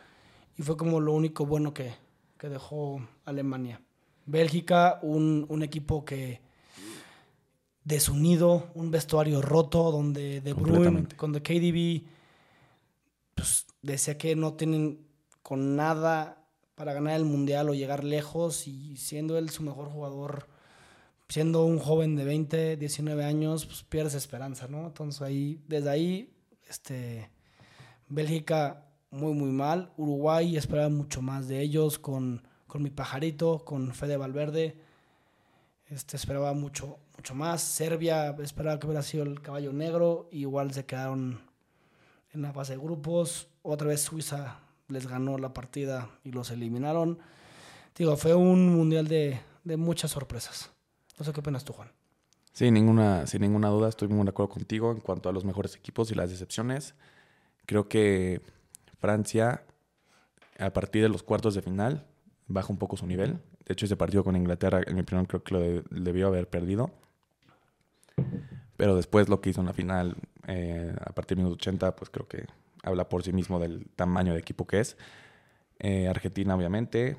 S2: y fue como lo único bueno que, que dejó Alemania. Bélgica, un, un, equipo que desunido, un vestuario roto donde De Bruyne, con The KDB, pues decía que no tienen con nada para ganar el mundial o llegar lejos y siendo él su mejor jugador, siendo un joven de 20, 19 años, pues pierdes esperanza, ¿no? Entonces ahí, desde ahí este, Bélgica muy, muy mal. Uruguay esperaba mucho más de ellos con, con mi pajarito, con Fede Valverde. Este, esperaba mucho, mucho más. Serbia esperaba que hubiera sido el caballo negro. igual se quedaron en la fase de grupos. Otra vez Suiza les ganó la partida y los eliminaron. Digo, fue un mundial de, de muchas sorpresas. No sé qué opinas tú, Juan.
S1: Sí, ninguna, sin ninguna duda estoy muy de acuerdo contigo en cuanto a los mejores equipos y las decepciones. Creo que Francia, a partir de los cuartos de final, baja un poco su nivel. De hecho, ese partido con Inglaterra, en mi opinión, creo que lo debió haber perdido. Pero después lo que hizo en la final, eh, a partir del minuto 80, pues creo que habla por sí mismo del tamaño de equipo que es. Eh, Argentina, obviamente.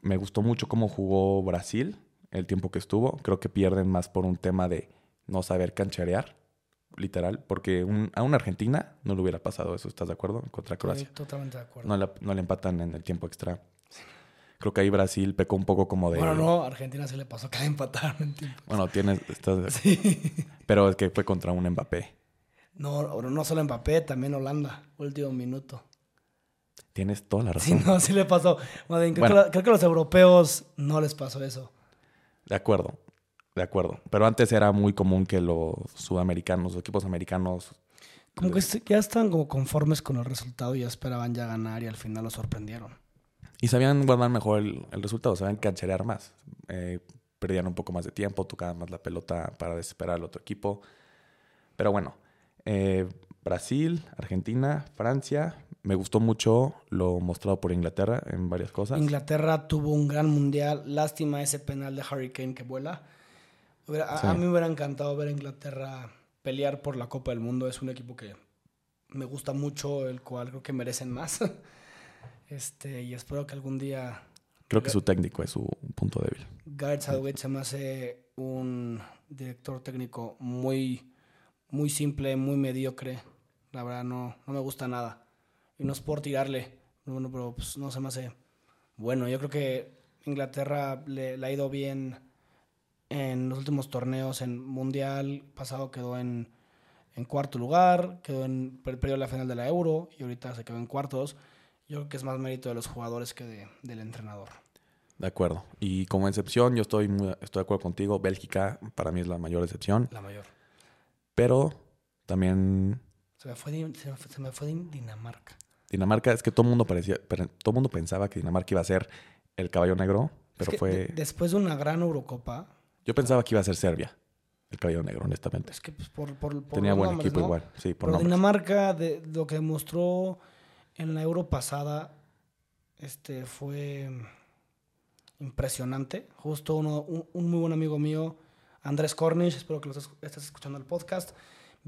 S1: Me gustó mucho cómo jugó Brasil el tiempo que estuvo. Creo que pierden más por un tema de no saber cancherear, literal, porque a una Argentina no le hubiera pasado eso, ¿estás de acuerdo? Contra Croacia.
S2: totalmente de acuerdo.
S1: No, le empatan en el tiempo extra. Creo que ahí Brasil pecó un poco como de...
S2: Bueno, no, Argentina se le pasó que le empataron en tiempo.
S1: Bueno, tienes... Sí. [LAUGHS] Pero es que fue contra un Mbappé.
S2: No, no solo Mbappé, también Holanda, último minuto.
S1: Tienes toda la razón.
S2: Sí, no, sí le pasó. creo, que, creo que a los europeos no les pasó eso.
S1: De acuerdo, de acuerdo. Pero antes era muy común que los sudamericanos, los equipos americanos...
S2: Como que ya estaban como conformes con el resultado y ya esperaban ya ganar y al final lo sorprendieron.
S1: Y sabían guardar mejor el, resultado, sabían cancherear más. Eh, perdían un poco más de tiempo, tocaban más la pelota para desesperar al otro equipo. Pero bueno, eh, Brasil, Argentina, Francia. Me gustó mucho lo mostrado por Inglaterra en varias cosas.
S2: Inglaterra tuvo un gran mundial. Lástima ese penal de Harry Kane que vuela. A, mí me hubiera encantado ver a Inglaterra pelear por la Copa del Mundo. Es un equipo que me gusta mucho, el cual creo que merecen más. [LAUGHS] este, y espero que algún día.
S1: Creo que su técnico es su punto débil.
S2: Gareth Southgate se me hace un director técnico muy, muy simple, muy mediocre la verdad, no, no me gusta nada. Y no es por tirarle, bueno, pero pues, no se me hace bueno. Yo creo que Inglaterra le, ha ido bien en los últimos torneos. En Mundial pasado quedó en, cuarto lugar, quedó en, perdió la final de la Euro y ahorita se quedó en cuartos. Yo creo que es más mérito de los jugadores que del entrenador.
S1: De acuerdo. Y como excepción, yo estoy, muy, estoy de acuerdo contigo. Bélgica para mí es la mayor excepción.
S2: La mayor.
S1: Pero también
S2: Se me fue, se me fue- se me fue Din- Dinamarca.
S1: Dinamarca, es que todo el mundo parecía, todo mundo pensaba que Dinamarca iba a ser el caballo negro, pero
S2: Es que
S1: fue.
S2: de- después de una gran Eurocopa,
S1: Yo pensaba que iba a ser Serbia, el caballo negro, honestamente.
S2: es que pues, por, por, por
S1: Tenía buen
S2: nombres,
S1: equipo
S2: ¿no?
S1: igual, sí, por
S2: Pero. Dinamarca, de, lo que demostró en la Euro pasada, este, fue impresionante. Justo uno, un, un muy buen amigo mío, Andrés Cornish, espero que lo estés, estés escuchando el podcast,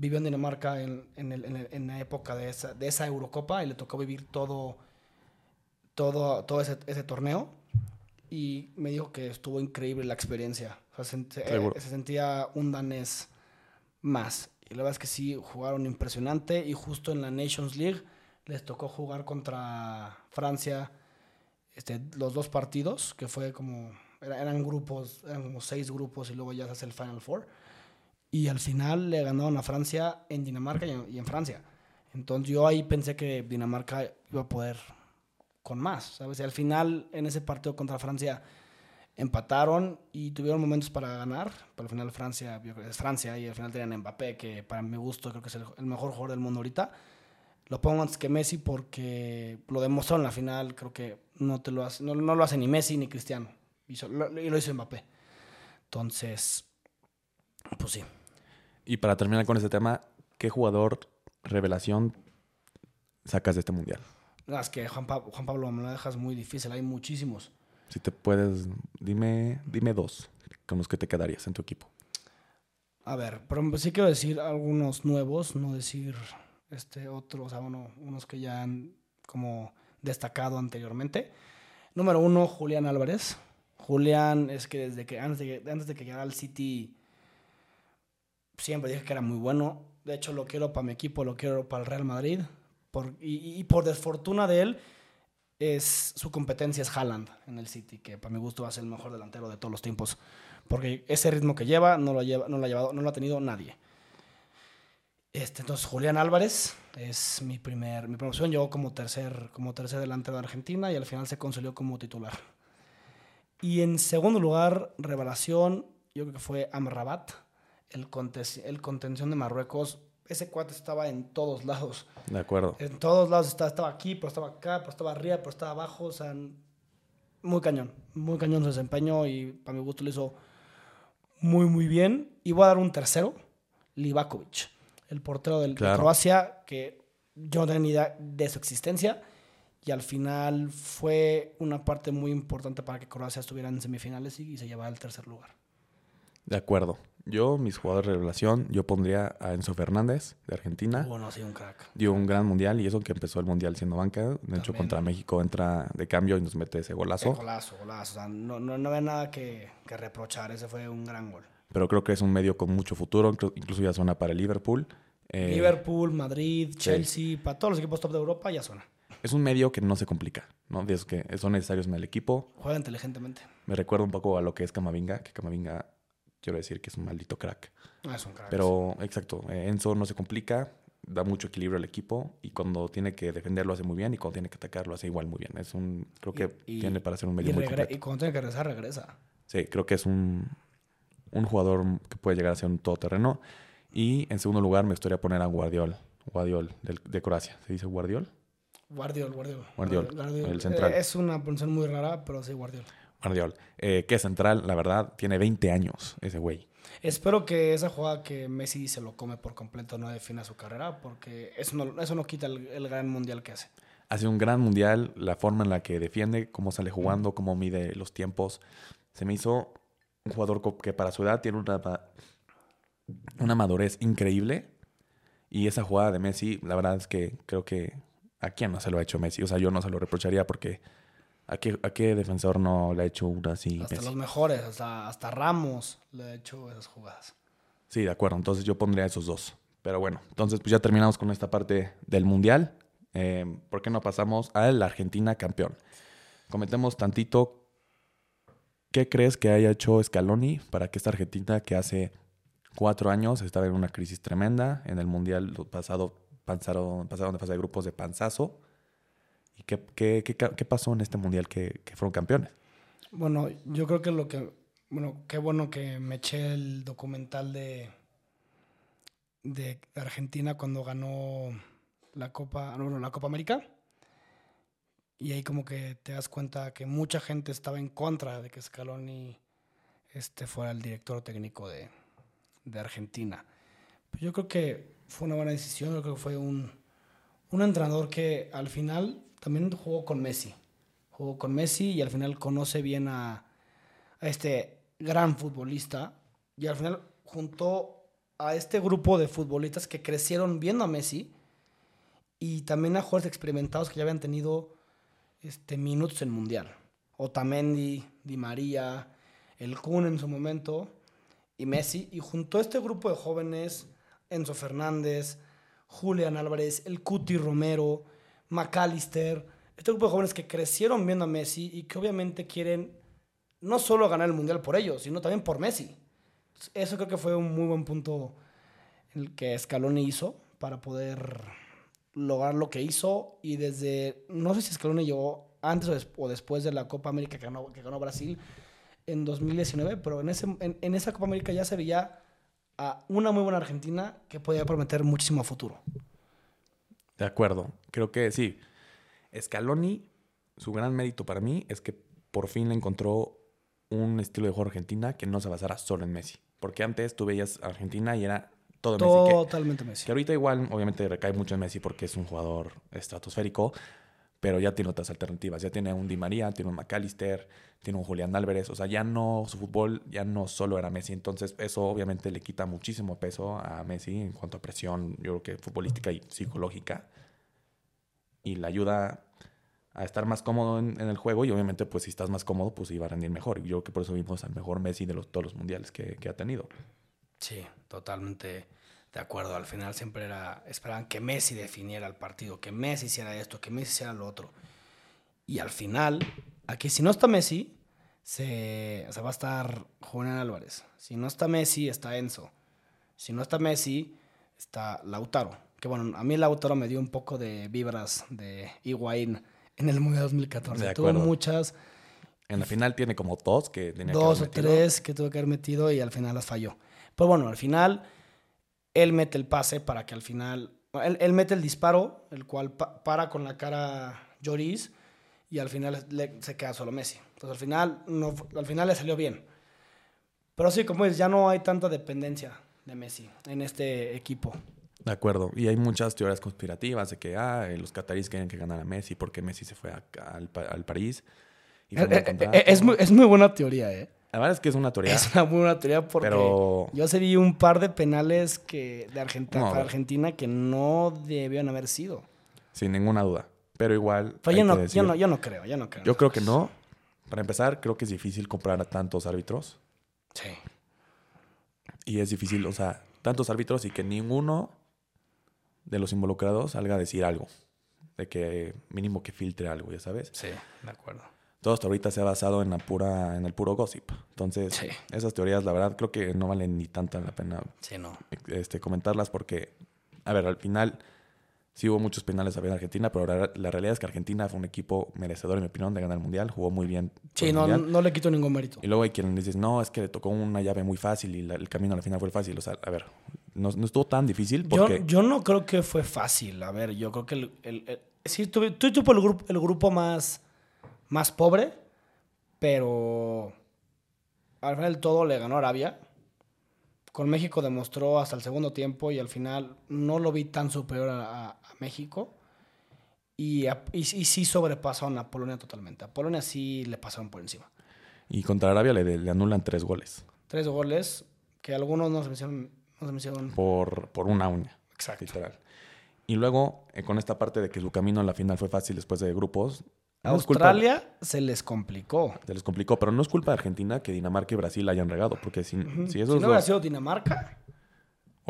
S2: vivió en Dinamarca en, en, el- en el- en la época de esa, de esa Eurocopa y le tocó vivir todo, todo, todo ese, ese torneo. Y me dijo que estuvo increíble la experiencia. O sea, se,
S1: Seguro.
S2: se sentía un danés más. Y la verdad es que sí, jugaron impresionante. Y justo en la Nations League les tocó jugar contra Francia este, los dos partidos, que fue como. era- eran grupos, eran como seis grupos y luego ya se hace el Final Four. Y al final le ganaron a Francia en Dinamarca y en, Francia. Entonces yo ahí pensé que Dinamarca iba a poder con más, ¿sabes? Y al final en ese partido contra Francia empataron y tuvieron momentos para ganar, pero al final Francia, es Francia y al final tenían Mbappé, que para mi gusto creo que es el, mejor jugador del mundo ahorita. Lo pongo antes que Messi porque lo demostró en la final, creo que no, te lo hace, no, no lo hace ni Messi ni Cristiano, Hizo- y lo hizo Mbappé. Entonces, pues sí.
S1: Y para terminar con este tema, ¿qué jugador revelación sacas de este mundial?
S2: No, es que Juan, Pa- Juan Pablo me lo dejas muy difícil, hay muchísimos.
S1: Si te puedes, dime, dime dos con los que te quedarías en tu equipo.
S2: A ver, pero sí quiero decir algunos nuevos, no decir este otros, o sea, bueno, unos que ya han como destacado anteriormente. Número uno, Julián Álvarez. Julián es que desde que antes de que, antes de que llegara al City siempre dije que era muy bueno. De hecho, lo quiero para mi equipo, lo quiero para el Real Madrid. Y, por desfortuna de él, es, su competencia es Haaland en el City, que para mi gusto va a ser el mejor delantero de todos los tiempos. Porque ese ritmo que lleva no lo, lleva, no lo, ha, llevado, no lo ha tenido nadie. Este, entonces, Julián Álvarez es mi primer mi promoción. Llegó como tercer, como tercer delantero de Argentina y al final se consolidó como titular. Y en segundo lugar, revelación, yo creo que fue Amrabat, el, el contención de Marruecos. Ese cuate estaba en todos lados.
S1: De acuerdo.
S2: En todos lados estaba, estaba aquí, pero estaba acá, pero estaba arriba, pero estaba abajo. O sea, muy cañón. Muy cañón su desempeño y para mi gusto lo hizo muy, muy bien. Y voy a dar un tercero, Livakovic, el portero del,
S1: Claro.
S2: de Croacia, que yo no tenía ni idea de su existencia. Y al final fue una parte muy importante para que Croacia estuviera en semifinales y, y se llevara el tercer lugar.
S1: De acuerdo. Yo, mis jugadores de revelación, yo pondría a Enzo Fernández de Argentina.
S2: Bueno, sí, un crack.
S1: Dio un gran mundial y eso que empezó el mundial siendo banca. De hecho, contra México entra de cambio y nos mete ese golazo.
S2: golazo, golazo. O sea, no, no, no había nada que, que reprochar. Ese fue un gran gol.
S1: Pero creo que es un medio con mucho futuro. inclu- Incluso ya suena para el Liverpool. Eh,
S2: Liverpool, Madrid, Chelsea, para todos los equipos top de Europa ya suena.
S1: Es un medio que no se complica, ¿no? Que son necesarios en el equipo.
S2: Juega inteligentemente.
S1: Me recuerda un poco a lo que es Camavinga, que Camavinga, quiero decir que es un maldito crack.
S2: Ah, es un crack.
S1: Pero, exacto, eh, Enzo no se complica, da mucho equilibrio al equipo y cuando tiene que defender lo hace muy bien y cuando tiene que atacar lo hace igual muy bien. Es un, creo que
S2: Y-
S1: tiene para ser un
S2: y,
S1: medio muy completo.
S2: y cuando tiene que regresar, regresa.
S1: Sí, creo que es un, un jugador que puede llegar a ser un todoterreno. Y en segundo lugar me gustaría poner a Guardiol, Guardiol del- de Croacia. ¿Se dice Guardiol?
S2: Guardiol, Guardiol.
S1: Guardiol, el central.
S2: Eh, Es una pronunciación muy rara, pero sí, Guardiol.
S1: Guardiol. Eh, que central, la verdad, tiene 20 años ese güey.
S2: Espero que esa jugada que Messi se lo come por completo no defina su carrera, porque eso no, eso no quita el, el gran mundial que hace.
S1: Hace un gran mundial, la forma en la que defiende, cómo sale jugando, cómo mide los tiempos. Se me hizo un jugador que para su edad tiene una, una madurez increíble. Y esa jugada de Messi, la verdad es que creo que a quién no se lo ha hecho Messi. O sea, yo no se lo reprocharía porque a qué, a qué defensor no le ha hecho una así
S2: Hasta
S1: Messi.
S2: los mejores, hasta, hasta Ramos le ha hecho esas jugadas.
S1: Sí, de acuerdo. Entonces yo pondría esos dos. Pero bueno, entonces pues ya terminamos con esta parte del Mundial. Eh, ¿Por qué no pasamos a la Argentina campeón? Comentemos tantito qué crees que haya hecho Scaloni para que esta Argentina que hace cuatro años estaba en una crisis tremenda. En el Mundial pasado pasaron, pasaron de fase de grupos de panzazo. ¿Y qué, qué, qué pasó en este Mundial que, que fueron campeones?
S2: Bueno, yo creo que lo que. Bueno, qué bueno que me eché el documental de. de Argentina cuando ganó la Copa. No, no, la Copa América. Y ahí como que te das cuenta que mucha gente estaba en contra de que Scaloni este, fuera el director técnico de, de Argentina. Pero yo creo que fue una buena decisión. Yo creo que fue un, un entrenador que al final también jugó con Messi. Jugó con Messi y al final conoce bien a, este gran futbolista. Y al final juntó a este grupo de futbolistas que crecieron viendo a Messi y también a jugadores experimentados que ya habían tenido este, minutos en Mundial. Otamendi, Di María, el Kun en su momento y Messi. Y junto a este grupo de jóvenes, Enzo Fernández, Julián Álvarez, el Cuti Romero, McAllister, este grupo de jóvenes que crecieron viendo a Messi y que obviamente quieren no solo ganar el Mundial por ellos, sino también por Messi. Eso creo que fue un muy buen punto que Scaloni hizo para poder lograr lo que hizo y desde, no sé si Scaloni llegó antes o, des o después de la Copa América que ganó, que ganó, Brasil en 2019, pero en, ese, en, esa Copa América ya se veía a una muy buena Argentina que podía prometer muchísimo futuro.
S1: De acuerdo, creo que sí. Scaloni, su gran mérito para mí es que por fin encontró un estilo de juego Argentina que no se basara solo en Messi. Porque antes tú veías Argentina y era todo
S2: Messi. Totalmente Messi.
S1: Que ahorita igual, obviamente, recae mucho en Messi porque es un jugador estratosférico, pero ya tiene otras alternativas. Ya tiene un Di María, tiene un McAllister, tiene un Julián Álvarez. O sea, ya no, su fútbol ya no solo era Messi. Entonces, eso obviamente le quita muchísimo peso a Messi en cuanto a presión, yo creo que futbolística y psicológica. Y le ayuda a estar más cómodo en, el juego y obviamente pues si estás más cómodo pues iba a rendir mejor. Yo creo que por eso vimos al mejor Messi de los, todos los mundiales que, ha tenido.
S2: Sí, totalmente de acuerdo. Al final siempre era, esperaban que Messi definiera el partido, que Messi hiciera esto, que Messi hiciera lo otro. Y al final, aquí si no está Messi, se, va a estar Julián Álvarez. Si no está Messi, está Enzo. Si no está Messi, está Lautaro. Que bueno, a mí Lautaro me dio un poco de vibras de Higuaín en el Mundial 2014. Tuvo muchas.
S1: En la final tiene como dos que tenía
S2: Dos
S1: que
S2: o tres que tuvo que haber metido y al final las falló. Pero bueno, al final él mete el pase para que al final. Él, él mete el disparo, el cual pa para con la cara Lloris y al final le, se queda solo Messi. Entonces al final, no, al final le salió bien. Pero sí, como es, ya no hay tanta dependencia de Messi en este equipo.
S1: De acuerdo. Y hay muchas teorías conspirativas de que ah, los cataríes quieren que ganara Messi porque Messi se fue a, a, al, al, París.
S2: Y eh, eh, es, muy, es muy buena teoría, ¿eh?
S1: La verdad es que es una teoría.
S2: Es una buena teoría porque
S1: pero...
S2: yo se vi un par de penales que de Argentina, no, para Argentina que no debían haber sido.
S1: Sin ninguna duda. Pero igual.
S2: Pero yo no, yo, no, yo no creo, yo no creo.
S1: Yo creo que no. Para empezar, creo que es difícil comprar a tantos árbitros.
S2: Sí.
S1: Y es difícil, o sea, tantos árbitros y que ninguno de los involucrados salga a decir algo. De que mínimo que filtre algo, ya sabes.
S2: Sí, de acuerdo.
S1: Todo hasta ahorita se ha basado en la pura, en el puro gossip. Entonces,
S2: sí.
S1: esas teorías, la verdad, creo que no valen ni tanta la pena
S2: sí, no.
S1: este, comentarlas porque, a ver, al final sí hubo muchos penales a ver en Argentina, pero la, la, realidad es que Argentina fue un equipo merecedor, en mi opinión, de ganar el Mundial. Jugó muy bien.
S2: Sí, no, no, le quito ningún mérito.
S1: Y luego hay quien dice, no, es que le tocó una llave muy fácil y la, el camino a la final fue fácil. O sea, a ver, no, no estuvo tan difícil porque...
S2: Yo, yo, no creo que fue fácil. A ver, yo creo que el... el, el sí, tú, tú tuvo el grupo, el grupo más, más pobre, pero al final del todo le ganó Arabia. Con México demostró hasta el segundo tiempo y al final no lo vi tan superior a, México. Y, a, y, y, sí sobrepasaron a Polonia totalmente. A Polonia sí le pasaron por encima.
S1: Y contra Arabia le, le anulan tres goles.
S2: Tres goles que algunos no se me hicieron. No se me hicieron...
S1: Por, por una uña.
S2: Exacto.
S1: Literal. Y luego, eh, con esta parte de que su camino a la final fue fácil después de grupos,
S2: a Australia culpa, se les complicó.
S1: Se les complicó, pero no es culpa de Argentina que Dinamarca y Brasil hayan regado, porque si, uh -huh. si, esos
S2: si no hubiera sido Dinamarca.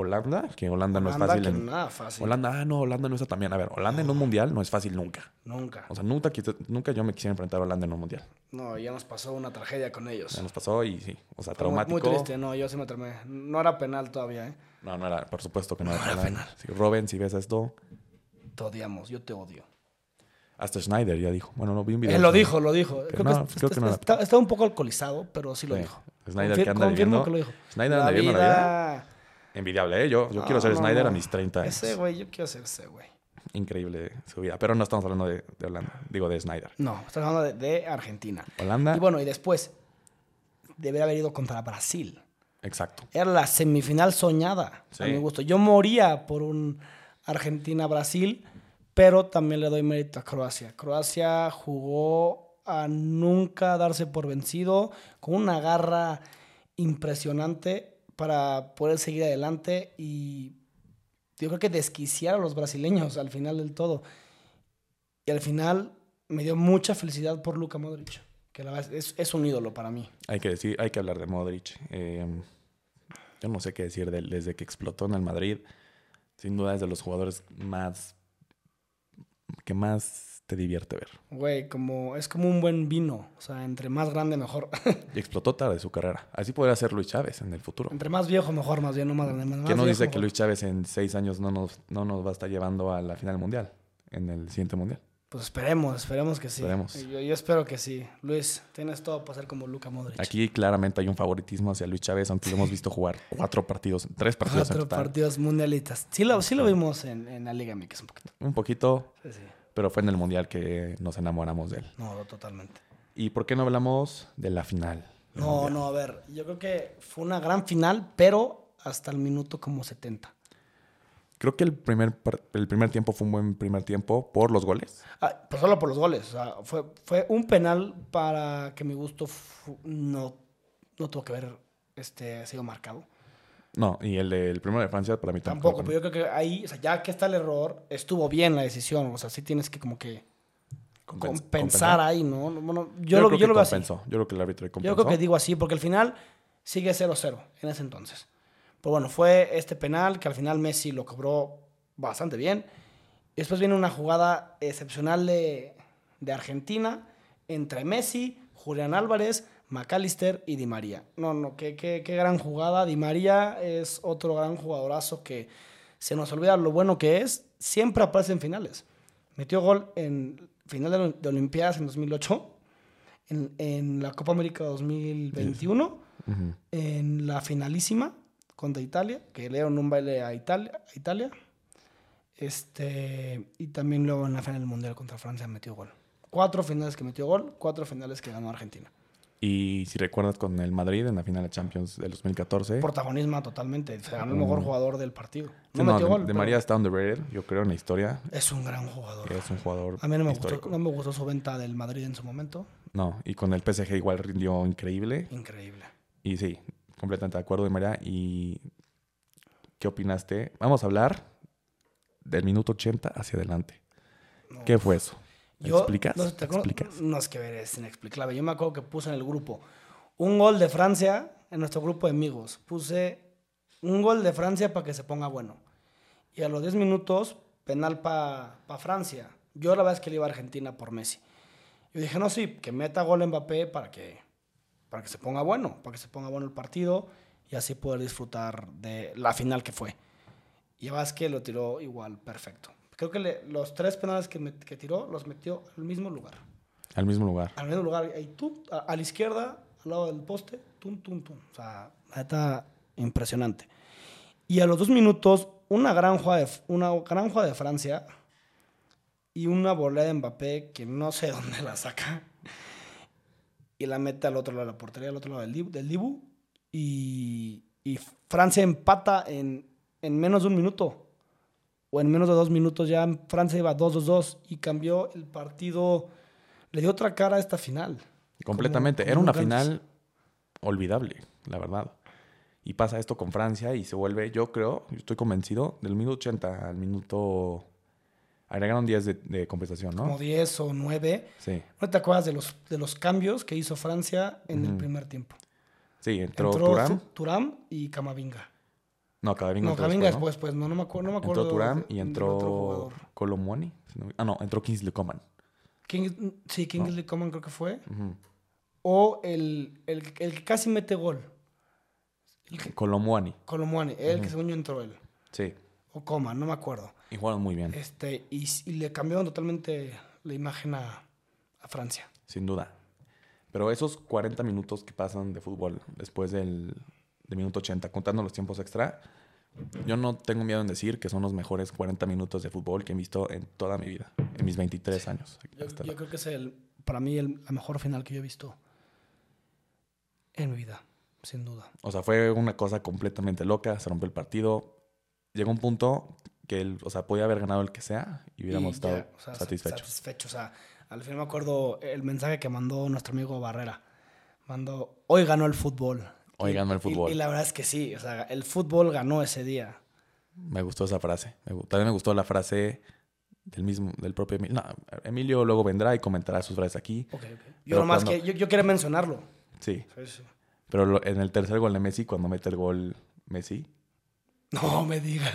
S1: Holanda, que Holanda, Holanda no es fácil.
S2: Que en... nada fácil.
S1: Holanda, ah, no, Holanda no está también. A ver, Holanda en un mundial no es fácil nunca.
S2: Nunca.
S1: O sea, nunca, nunca yo me quisiera enfrentar a Holanda en un mundial.
S2: No, ya nos pasó una tragedia con ellos.
S1: Ya nos pasó y sí, o sea, Fue traumático.
S2: Muy, muy, triste, no, yo sí me tremé. No era penal todavía, ¿eh?
S1: No, no era, por supuesto que no,
S2: no
S1: era,
S2: era
S1: penal.
S2: penal.
S1: Sí, Robin, si ves esto.
S2: Te odiamos, yo te odio.
S1: Hasta Schneider ya dijo. Bueno, no vi un video.
S2: Él lo dijo, lo dijo. Creo
S1: no,
S2: que,
S1: creo que no.
S2: está, está un poco alcoholizado, pero sí lo
S1: Sí.
S2: dijo.
S1: Schneider
S2: Confir-
S1: que anda viviendo.
S2: que lo dijo.
S1: Schneider anda viviendo la vida. Envidiable, ¿eh? Yo, yo quiero
S2: No,
S1: ser
S2: no.
S1: a mis 30 años.
S2: Ese güey, yo quiero ser ese güey.
S1: Increíble su vida. Pero no estamos hablando de, de Holanda. Digo, de Schneider.
S2: No, estamos hablando de, de Argentina.
S1: Holanda.
S2: Y bueno, y después, debería haber ido contra Brasil.
S1: Exacto.
S2: Era la semifinal soñada,
S1: Sí.
S2: a mi gusto. Yo moría por un Argentina-Brasil, pero también le doy mérito a Croacia. Croacia jugó a nunca darse por vencido, con una garra impresionante para poder seguir adelante y yo creo que desquiciar a los brasileños al final del todo. Y al final me dio mucha felicidad por Luka Modric, que la verdad es, es un ídolo para mí.
S1: Hay que decir, hay que hablar de Modric. Eh, yo no sé qué decir. Desde que explotó en el Madrid, sin duda es de los jugadores más que más te divierte ver.
S2: Güey, como, es como un buen vino. O sea, entre más grande, mejor. [LAUGHS]
S1: Y explotó tarde su carrera. Así podría ser Luis Chávez en el futuro.
S2: entre más viejo, mejor, más bien, no más grande. Más
S1: ¿Quién nos dice que. Luis Chávez en seis años no nos, no nos va a estar llevando a la final mundial? En el siguiente mundial.
S2: Pues esperemos, esperemos que sí.
S1: Esperemos.
S2: Yo, yo espero que sí. Luis, tienes todo para ser como Luca Modric.
S1: Aquí claramente hay un favoritismo hacia Luis Chávez, aunque lo hemos visto jugar cuatro partidos, tres partidos en
S2: Cuatro
S1: total.
S2: partidos mundialistas. Sí lo, sí lo vimos en, en la Liga MX un poquito.
S1: Un poquito,
S2: Sí, sí.
S1: pero fue en el mundial que nos enamoramos de él.
S2: No, totalmente.
S1: ¿Y por qué no hablamos de la final?
S2: No,
S1: mundial?
S2: no, a ver. Yo creo que fue una gran final, pero hasta el minuto como 70.
S1: Creo que el primer, el primer tiempo fue un buen primer tiempo por los goles.
S2: Ah, pues solo por los goles. O sea, fue, fue un penal para que mi gusto no, no tuvo que haber este, sido marcado.
S1: No, y el del primero de Francia para mí
S2: Tampoco,
S1: tampoco.
S2: pero yo creo que ahí, o sea, ya que está el error, estuvo bien la decisión. O sea, sí tienes que como que
S1: Compens-
S2: compensar ahí, ¿no? Bueno, yo,
S1: Yo,
S2: lo,
S1: creo
S2: yo
S1: que
S2: lo veo así.
S1: Yo creo que el árbitro
S2: Yo
S1: compensó.
S2: creo que digo así, porque al final sigue 0-0 en ese entonces. Pero bueno, fue este penal que al final Messi lo cobró bastante bien. Y después viene una jugada excepcional de, de Argentina entre Messi, Julián Álvarez, McAllister y Di María. No, no, qué, qué, qué gran jugada. Di María es otro gran jugadorazo que se nos olvida lo bueno que es. Siempre aparece en finales. Metió gol en final de, de Olimpiadas en 2008 en, en la Copa América 2021,
S1: Ujú.
S2: en la finalísima contra Italia, que le dieron un baile a Italia, a Italia. Este, y también luego en la final del Mundial contra Francia metió gol. Cuatro finales que metió gol, cuatro finales que ganó Argentina.
S1: Y si recuerdas con el Madrid en la final de Champions del 2014.
S2: Protagonismo totalmente. Se ganó el mejor jugador del partido. No
S1: no,
S2: metió
S1: de,
S2: gol.
S1: de
S2: pero
S1: María está underrated, yo creo, en la historia.
S2: Es un gran jugador.
S1: Es un jugador
S2: A mí no me, gustó, no me gustó su venta del Madrid en su momento.
S1: No, y con el PSG igual rindió increíble.
S2: Increíble.
S1: Y sí, completamente de acuerdo, María. ¿Y qué opinaste? Vamos a hablar del minuto 80 hacia adelante.
S2: No.
S1: ¿Qué fue eso? ¿Me
S2: Yo-
S1: explicas?
S2: No.
S1: ¿Explicas?
S2: No, es que ver, es inexplicable. Yo me acuerdo que puse en el grupo un gol de Francia en nuestro grupo de amigos. Puse un gol de Francia para que se ponga bueno. Y a los 10 minutos, penal para Francia. Yo la verdad es que le iba a Argentina por Messi. Yo dije, no, sí, que meta gol Mbappé para que, para que se ponga bueno, para que se ponga bueno el partido y así poder disfrutar de la final que fue. Y Vázquez lo tiró igual perfecto. Creo que le- los tres penales que, met- que tiró los metió al mismo lugar.
S1: Al mismo lugar.
S2: Al mismo lugar, ahí tú, a, a la izquierda, al lado del poste, tum, tum, tum. O sea, neta, impresionante. Y a los dos minutos, una gran jugada de, una gran jugada de Francia y una volea de Mbappé que no sé [LAUGHS] dónde la saca. Y la mete al otro lado de la portería, al otro lado del, Dibu- del Dibu. Y, y Francia empata en, en menos de un minuto. O en menos de dos minutos ya Francia iba 2-2-2 y cambió el partido. Le dio otra cara a esta final.
S1: Completamente.
S2: como
S1: Era una final olvidable, la verdad. Y pasa esto con Francia y se vuelve, yo creo, yo estoy convencido, del minuto 80 al minuto... Agregaron 10 de, de compensación, ¿no?
S2: Como 10 o 9.
S1: Sí.
S2: ¿No te acuerdas de los, de los cambios que hizo Francia en el primer tiempo?
S1: Sí, entró,
S2: Entró Turam y Camavinga.
S1: No, Cadavinga
S2: No, Camavinga
S1: después,
S2: después, pues no, no me acuerdo. No me
S1: ¿no?
S2: acuerdo
S1: Entró
S2: de-
S1: y entró. Colomwani. no- Ah, no, entró Kingsley Coman.
S2: King- sí, Kingsley Coman creo que fue. O el, el, el que casi mete gol.
S1: Colomwani.
S2: Colomwani, el que según yo entró él.
S1: Sí.
S2: O Coman, no me acuerdo.
S1: Y jugaron muy bien.
S2: Este, y, le cambiaron totalmente la imagen a, a Francia.
S1: Sin duda. Pero esos 40 minutos que pasan de fútbol después del, del minuto 80, contando los tiempos extra, yo no tengo miedo en decir que son los mejores 40 minutos de fútbol que he visto en toda mi vida, en mis 23 años.
S2: Yo, creo que es el, para mí el, la mejor final que yo he visto en mi vida, sin duda.
S1: O sea, fue una cosa completamente loca, se rompió el partido. Llegó un punto que, el, o sea, podía haber ganado el que sea y hubiéramos
S2: Y
S1: estado
S2: ya, o sea,
S1: satisfechos.
S2: Satisfechos. O sea, al final me acuerdo el mensaje que mandó nuestro amigo Barrera. Mandó, hoy ganó el fútbol.
S1: Hoy
S2: Y-
S1: ganó el
S2: y-
S1: fútbol.
S2: Y, la verdad es que sí, o sea, el fútbol ganó ese día.
S1: Me gustó esa frase. Me también me gustó la frase del mismo, del propio Emilio. No, Emilio luego vendrá y comentará sus frases aquí.
S2: Ok, ok. Yo nomás
S1: cuando-
S2: que, yo, yo quería mencionarlo.
S1: Sí.
S2: Sí, sí.
S1: Pero lo- en el tercer gol de Messi, cuando mete el gol Messi,
S2: No me digas.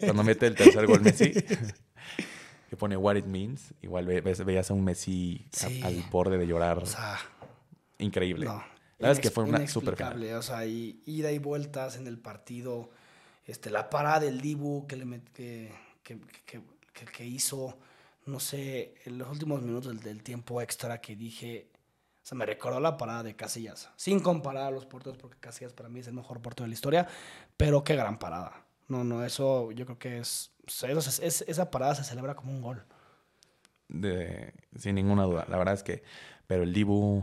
S1: cuando mete el tercer gol Messi, que pone what it means, igual ve- ves- veías a un Messi a- al borde de llorar.
S2: o sea,
S1: Increíble.
S2: no.
S1: La verdad es que fue una super final.
S2: O sea, y ida y vueltas en el partido. Este, la parada del Dibu que, le met- que, que, que- que- que hizo, no sé, en los últimos minutos del, del tiempo extra que dije, o sea, me recordó la parada de Casillas. Sin comparar a los porteros, porque Casillas para mí es el mejor portero de la historia, pero qué gran parada. No, no, eso yo creo que es, esa parada se celebra como un gol.
S1: De- sin ninguna duda. La verdad es que, pero el Dibu,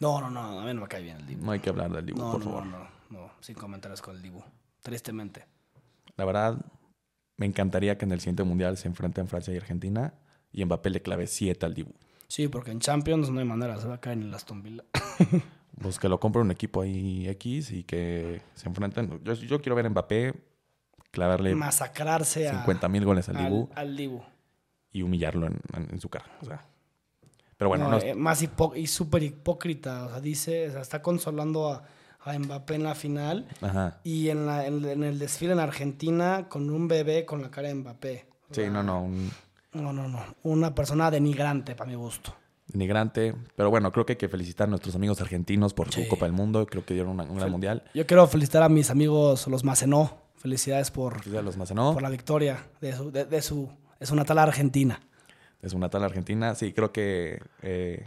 S2: No, no, no, a mí no me cae bien el Dibu.
S1: no hay que hablar del Dibu,
S2: No,
S1: por
S2: no,
S1: favor.
S2: no, no, no, sin comentarios con el Dibu. Tristemente.
S1: La verdad, me encantaría que en el siguiente mundial se enfrenten Francia y Argentina y Mbappé le clave 7 al Dibu.
S2: Sí, porque en Champions no hay manera, se va a caer en el Aston Villa. [LAUGHS]
S1: Pues que lo compre un equipo ahí X y que se enfrenten. Yo, yo quiero ver a Mbappé clavarle
S2: Masacrarse a,
S1: 50 mil goles al
S2: al,
S1: Dibu
S2: al Dibu.
S1: y humillarlo en, en- en su cara. O sea. Pero bueno,
S2: No,
S1: no,
S2: eh, más hipo- y súper hipócrita. O sea, dice, o sea, está consolando a, a Mbappé en la final
S1: ajá.
S2: y en, la, en, en el desfile en Argentina con un bebé con la cara de Mbappé. O
S1: Sí,
S2: sea,
S1: no, no, un
S2: No, no, no. Una persona denigrante para mi gusto.
S1: Denigrante. Pero bueno, creo que hay que felicitar a nuestros amigos argentinos por
S2: Sí.
S1: su Copa del Mundo. Creo que dieron una- un gran mundial.
S2: Yo quiero felicitar a mis amigos, los Macenó. Felicidades por,
S1: Felicidades los Macenó.
S2: por la victoria de su, de, de su, de su natal Argentina.
S1: Es una tal Argentina. Sí, creo que eh,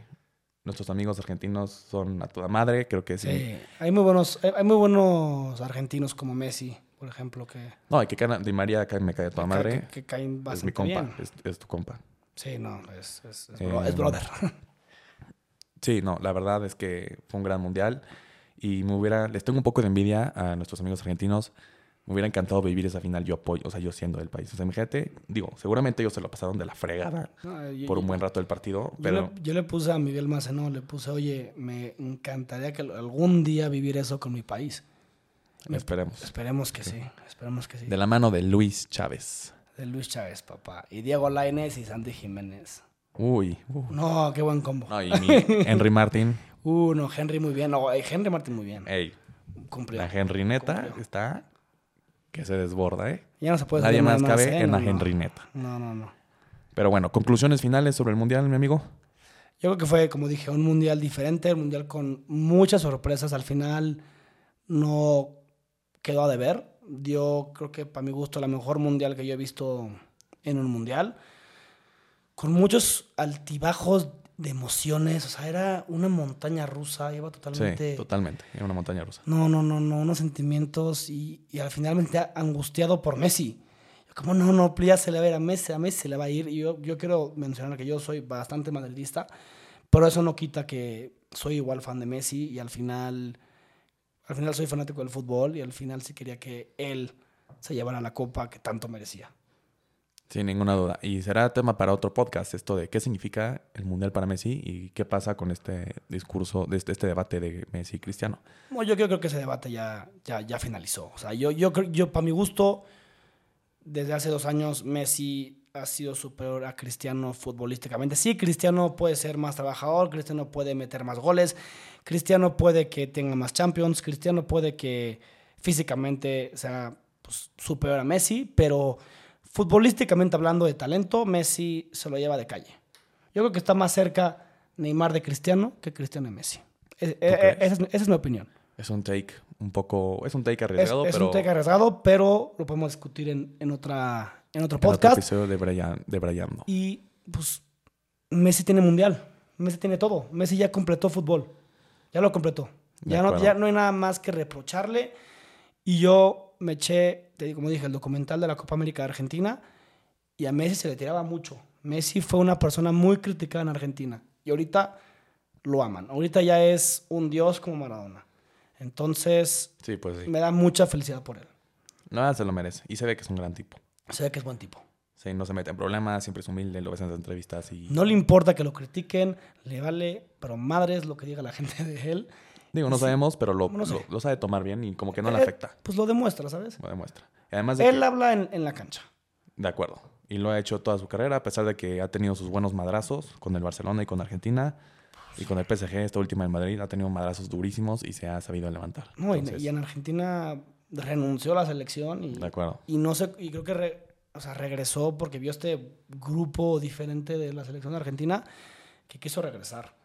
S1: nuestros amigos argentinos son a toda madre. Creo que sí.
S2: Sí, hay muy buenos, hay hay muy buenos argentinos como Messi, por ejemplo, que,
S1: No, y que Di María me cae a toda
S2: que-
S1: madre.
S2: que- que caen
S1: es mi compa.
S2: bien.
S1: Es, es tu compa.
S2: Sí, no, es, es, es
S1: Eh,
S2: bro- es brother. [LAUGHS]
S1: Sí, no, la verdad es que fue un gran mundial. Y me hubiera, les tengo un poco de envidia a nuestros amigos argentinos. Me hubiera encantado vivir esa final yo apoyo, o sea, yo siendo del país. O sea, imagínate, digo, seguramente ellos se lo pasaron de la fregada
S2: No, yo-
S1: por un buen rato del partido,
S2: Yo,
S1: pero
S2: le, yo le puse a Miguel Maceno, le puse, oye, me encantaría que algún día vivir eso con mi país.
S1: Esperemos.
S2: Esperemos que sí, esperemos que sí.
S1: De la mano de Luis Chávez.
S2: De Luis Chávez, papá. Y Diego Lainez y Santi Jiménez.
S1: Uy. uh.
S2: No, qué buen combo.
S1: No, y mi [LAUGHS] Henry Martin.
S2: Uh, no, Henry muy bien. No, eh, Henry Martin muy bien.
S1: Ey,
S2: Cumplió.
S1: la Henry neta
S2: Cumplió.
S1: está que se desborda, ¿eh?
S2: Ya no se puede
S1: Nadie más cabe
S2: ¿eh?
S1: en la
S2: no.
S1: Henry neta.
S2: No, no, no.
S1: Pero bueno, conclusiones finales sobre el mundial, mi amigo.
S2: Yo creo que fue, como dije, un mundial diferente, un mundial con muchas sorpresas. Al final no quedó a deber. Dio, creo que para mi gusto, la mejor mundial que yo he visto en un mundial. Con muchos altibajos de emociones. O sea, era una montaña rusa. Iba totalmente...
S1: Sí, totalmente. Era una montaña rusa.
S2: No, no, no, no, unos sentimientos y, y al final me sentía angustiado por Messi. Yo como, no, no, ya se le va a ir a Messi, a Messi se le va a ir. Y yo, yo quiero mencionar que yo soy bastante madridista, pero eso no quita que soy igual fan de Messi y al final, al final soy fanático del fútbol y al final sí quería que él se llevara la copa que tanto merecía.
S1: Sin ninguna duda. Y será tema para otro podcast esto de qué significa el Mundial para Messi y qué pasa con este discurso, de este, este debate de Messi y Cristiano.
S2: No, yo creo que ese debate ya, ya, ya finalizó. O sea, yo, yo, creo- yo para mi gusto, desde hace dos años, Messi ha sido superior a Cristiano futbolísticamente. Sí, Cristiano puede ser más trabajador, Cristiano puede meter más goles, Cristiano puede que tenga más Champions, Cristiano puede que físicamente sea pues, superior a Messi, pero futbolísticamente hablando de talento, Messi se lo lleva de calle. Yo creo que está más cerca Neymar de Cristiano que Cristiano de Messi. E- e-
S1: crees?
S2: esa, es, esa es mi opinión.
S1: Es un take un poco, es un take
S2: Es,
S1: arriesgado,
S2: es
S1: pero
S2: un take arriesgado, pero lo podemos discutir en, en otra, en otro
S1: en otro
S2: podcast.
S1: episodio de Brian, de
S2: y pues Messi tiene mundial. Messi tiene todo. Messi ya completó fútbol. Ya lo completó. Ya no, ya no hay nada más que reprocharle. Y yo me eché, como dije, el documental de la Copa América de Argentina. Y a Messi se le tiraba mucho. Messi fue una persona muy criticada en Argentina. Y ahorita lo aman. Ahorita ya es un dios como Maradona. Entonces,
S1: Sí, pues sí.
S2: me da mucha felicidad por él.
S1: No, se lo merece. Y se ve que es un gran tipo.
S2: Se ve que es buen tipo.
S1: Sí, no se mete en problemas, siempre es humilde, lo ves en las entrevistas y...
S2: No le importa que lo critiquen, le vale, pero madre es lo que diga la [LAUGHS] gente de él.
S1: Digo, no
S2: Sí.
S1: sabemos, pero lo,
S2: No sé.
S1: lo, lo sabe tomar bien y como que no le
S2: Eh,
S1: afecta.
S2: Pues lo demuestra, ¿sabes?
S1: Lo demuestra. Y además de
S2: Él
S1: que...
S2: habla en, en la cancha.
S1: De acuerdo. Y lo ha hecho toda su carrera, a pesar de que ha tenido sus buenos madrazos con el Barcelona y con Argentina. Y con el PSG, esta última en Madrid, ha tenido madrazos durísimos y se ha sabido levantar.
S2: No,
S1: Entonces,
S2: y, en Argentina renunció a la selección y,
S1: De acuerdo.
S2: y no sé, y creo que re- o sea, regresó porque vio este grupo diferente de la selección de Argentina que quiso regresar.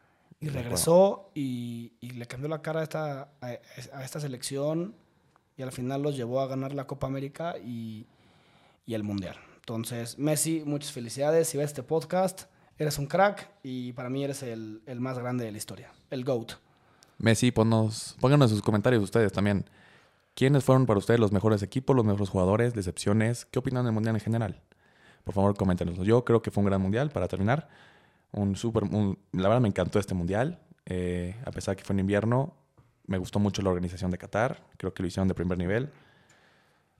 S2: Y regresó y, y le cambió la cara a esta, a, a esta selección y al final los llevó a ganar la Copa América y, y el Mundial. Entonces, Messi, muchas felicidades. Si ves este podcast, eres un crack y para mí eres el, el más grande de la historia, el GOAT.
S1: Messi, ponnos, pónganos en sus comentarios ustedes también. ¿Quiénes fueron para ustedes los mejores equipos, los mejores jugadores, decepciones? ¿Qué opinan del Mundial en general? Por favor, coméntenos. Yo creo que fue un gran Mundial, para terminar. Un super, un- la verdad me encantó este Mundial. eh, a pesar que fue en invierno, me gustó mucho la organización de Qatar. Creo que lo hicieron de primer nivel.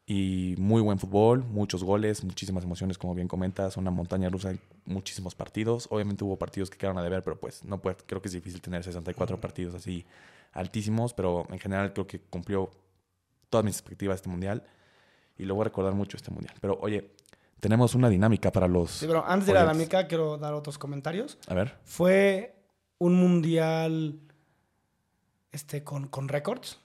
S1: Y muy buen fútbol, muchos goles, muchísimas emociones, como bien comentas. Una montaña rusa, muchísimos partidos. Obviamente hubo partidos que quedaron a deber, pero pues no puede, creo que es difícil tener 64 partidos así altísimos. Pero en general creo que cumplió todas mis expectativas este mundial. Y lo voy a recordar mucho este mundial. Pero oye, tenemos una dinámica para los.
S2: Sí, pero antes de la
S1: oyentes.
S2: mica, quiero dar otros comentarios.
S1: A ver.
S2: Fue un mundial este, con, con récords.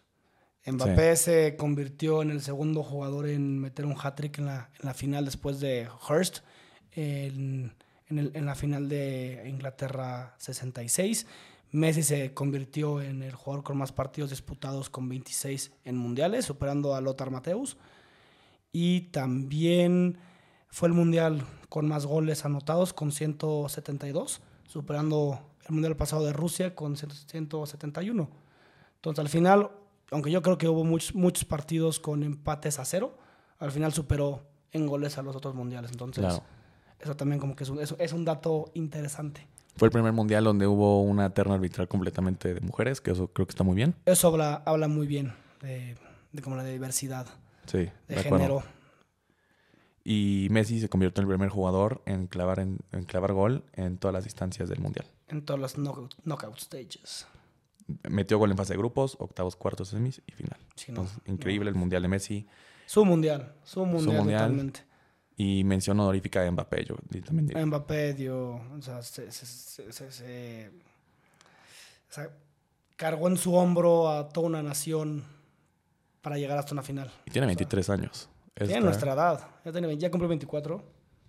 S2: Mbappé se convirtió en el segundo jugador en meter un hat-trick en la, en la final después de Hurst, en, en, el- en la final de Inglaterra 66. Messi se convirtió en el jugador con más partidos disputados con 26 en mundiales, superando a Lothar Mateus. Y también fue el mundial con más goles anotados, con 172, superando el mundial pasado de Rusia con 171. Entonces, al final, aunque yo creo que hubo muchos, muchos partidos con empates a cero, al final superó en goles a los otros mundiales. Entonces,
S1: Claro.
S2: eso también como que es un, es- es un dato interesante.
S1: Fue el primer mundial donde hubo una terna arbitral completamente de mujeres, que eso creo que está muy bien.
S2: Eso habla, habla muy bien de, de como la diversidad
S1: Sí,
S2: de, género.
S1: Y Messi se convirtió en el primer jugador en clavar, en, en clavar gol en todas las distancias del mundial.
S2: en todos los knockout, knockout stages.
S1: Metió gol en fase de grupos, octavos, cuartos, semis y final.
S2: Sí, no,
S1: Entonces, increíble el mundial de Messi.
S2: Su mundial, su mundial,
S1: mundial.
S2: totalmente.
S1: Y mención honorífica de Mbappé, yo también diría.
S2: Mbappé dio, o sea, se, se- se- se- se- o sea, cargó en su hombro a toda una nación para llegar hasta una final.
S1: Y tiene
S2: o sea,
S1: 23 años.
S2: Tiene
S1: Está-
S2: nuestra edad, ya, tiene, ya cumplió 24,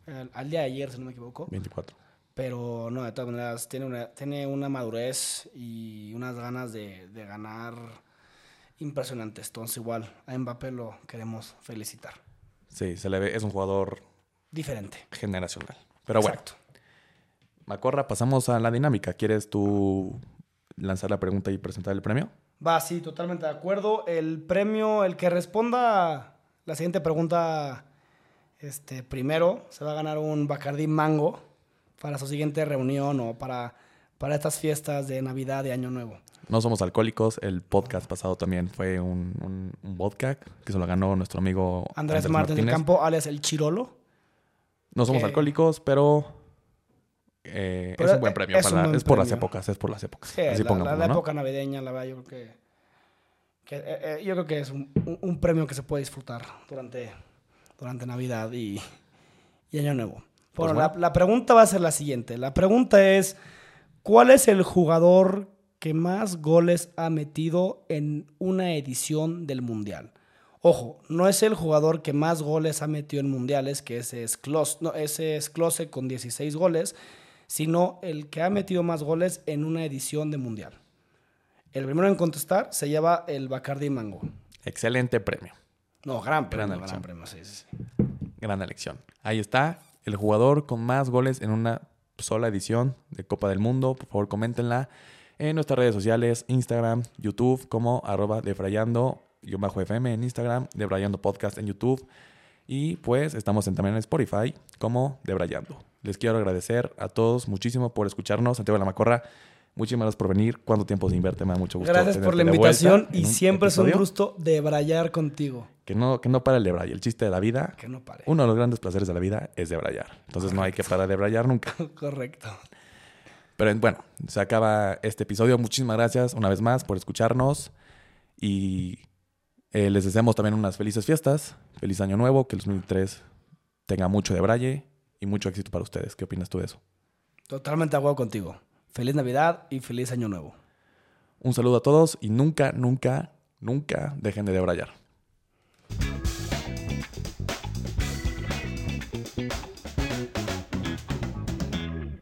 S2: al, al día de ayer, si no me equivoco.
S1: 24.
S2: Pero no, de todas maneras, tiene una, tiene una madurez y unas ganas de, de ganar impresionantes. Entonces, igual, a Mbappé lo queremos felicitar.
S1: Sí, se le ve, es un jugador
S2: Diferente.
S1: generacional. Pero bueno,
S2: Exacto.
S1: Macorra, pasamos a la dinámica. ¿Quieres tú lanzar la pregunta y presentar el premio?
S2: Va, sí, totalmente de acuerdo. El premio, el que responda la siguiente pregunta este, primero, se va a ganar un Bacardí Mango para su siguiente reunión o para, para estas fiestas de Navidad y Año Nuevo.
S1: No somos alcohólicos. El podcast pasado también fue un, un, un vodka que se lo ganó nuestro amigo
S2: Andrés, Martín del Campo, alias El Chirolo.
S1: No somos alcohólicos, pero, eh,
S2: Pero
S1: es un buen premio.
S2: es
S1: para-
S2: buen
S1: es por las épocas, es por las épocas.
S2: Sí,
S1: Así
S2: la,
S1: pongámoslo,
S2: la- la
S1: ¿no?
S2: época navideña, la verdad, yo creo que, que, eh, eh, yo creo que es un, un- premio que se puede disfrutar durante, durante Navidad y, y Año Nuevo.
S1: Pues
S2: Bueno,
S1: bueno.
S2: La, la pregunta va a ser la siguiente. La pregunta es, ¿cuál es el jugador que más goles ha metido en una edición del Mundial? Ojo, no es el jugador que más goles ha metido en mundiales, que ese es Klose, no, ese es Klose con 16 goles, sino el que ha metido más goles en una edición de mundial. El primero en contestar se lleva el Bacardi Mango.
S1: Excelente premio.
S2: No, gran premio,
S1: elección.
S2: gran premio, sí, sí.
S1: Gran elección. Ahí está el jugador con más goles en una sola edición de Copa del Mundo. Por favor, coméntenla en nuestras redes sociales, Instagram, YouTube, como arroba defrayando, bajo FM en Instagram, Debrayando Podcast en YouTube. Y pues estamos en, también en Spotify como Debrayando. Les quiero agradecer a todos muchísimo por escucharnos. Santiago de la Macorra, muchísimas gracias por venir. ¿Cuánto tiempo se invierte? Me da mucho gusto.
S2: Gracias por la invitación y siempre es un gusto debrayar contigo.
S1: Que no, que no para el debray. El chiste de la vida,
S2: Que no pare.
S1: uno de los grandes placeres de la vida es debrayar. Entonces no hay que parar de debrayar nunca. [LAUGHS]
S2: Correcto.
S1: Pero bueno, se acaba este episodio. Muchísimas gracias una vez más por escucharnos. Y eh, les deseamos también unas felices fiestas. Feliz año nuevo. Que el 2003 tenga mucho de braille y mucho éxito para ustedes. ¿Qué opinas tú de eso?
S2: Totalmente de acuerdo contigo. Feliz Navidad y feliz Año Nuevo.
S1: Un saludo a todos y nunca, nunca, nunca dejen de debrayar.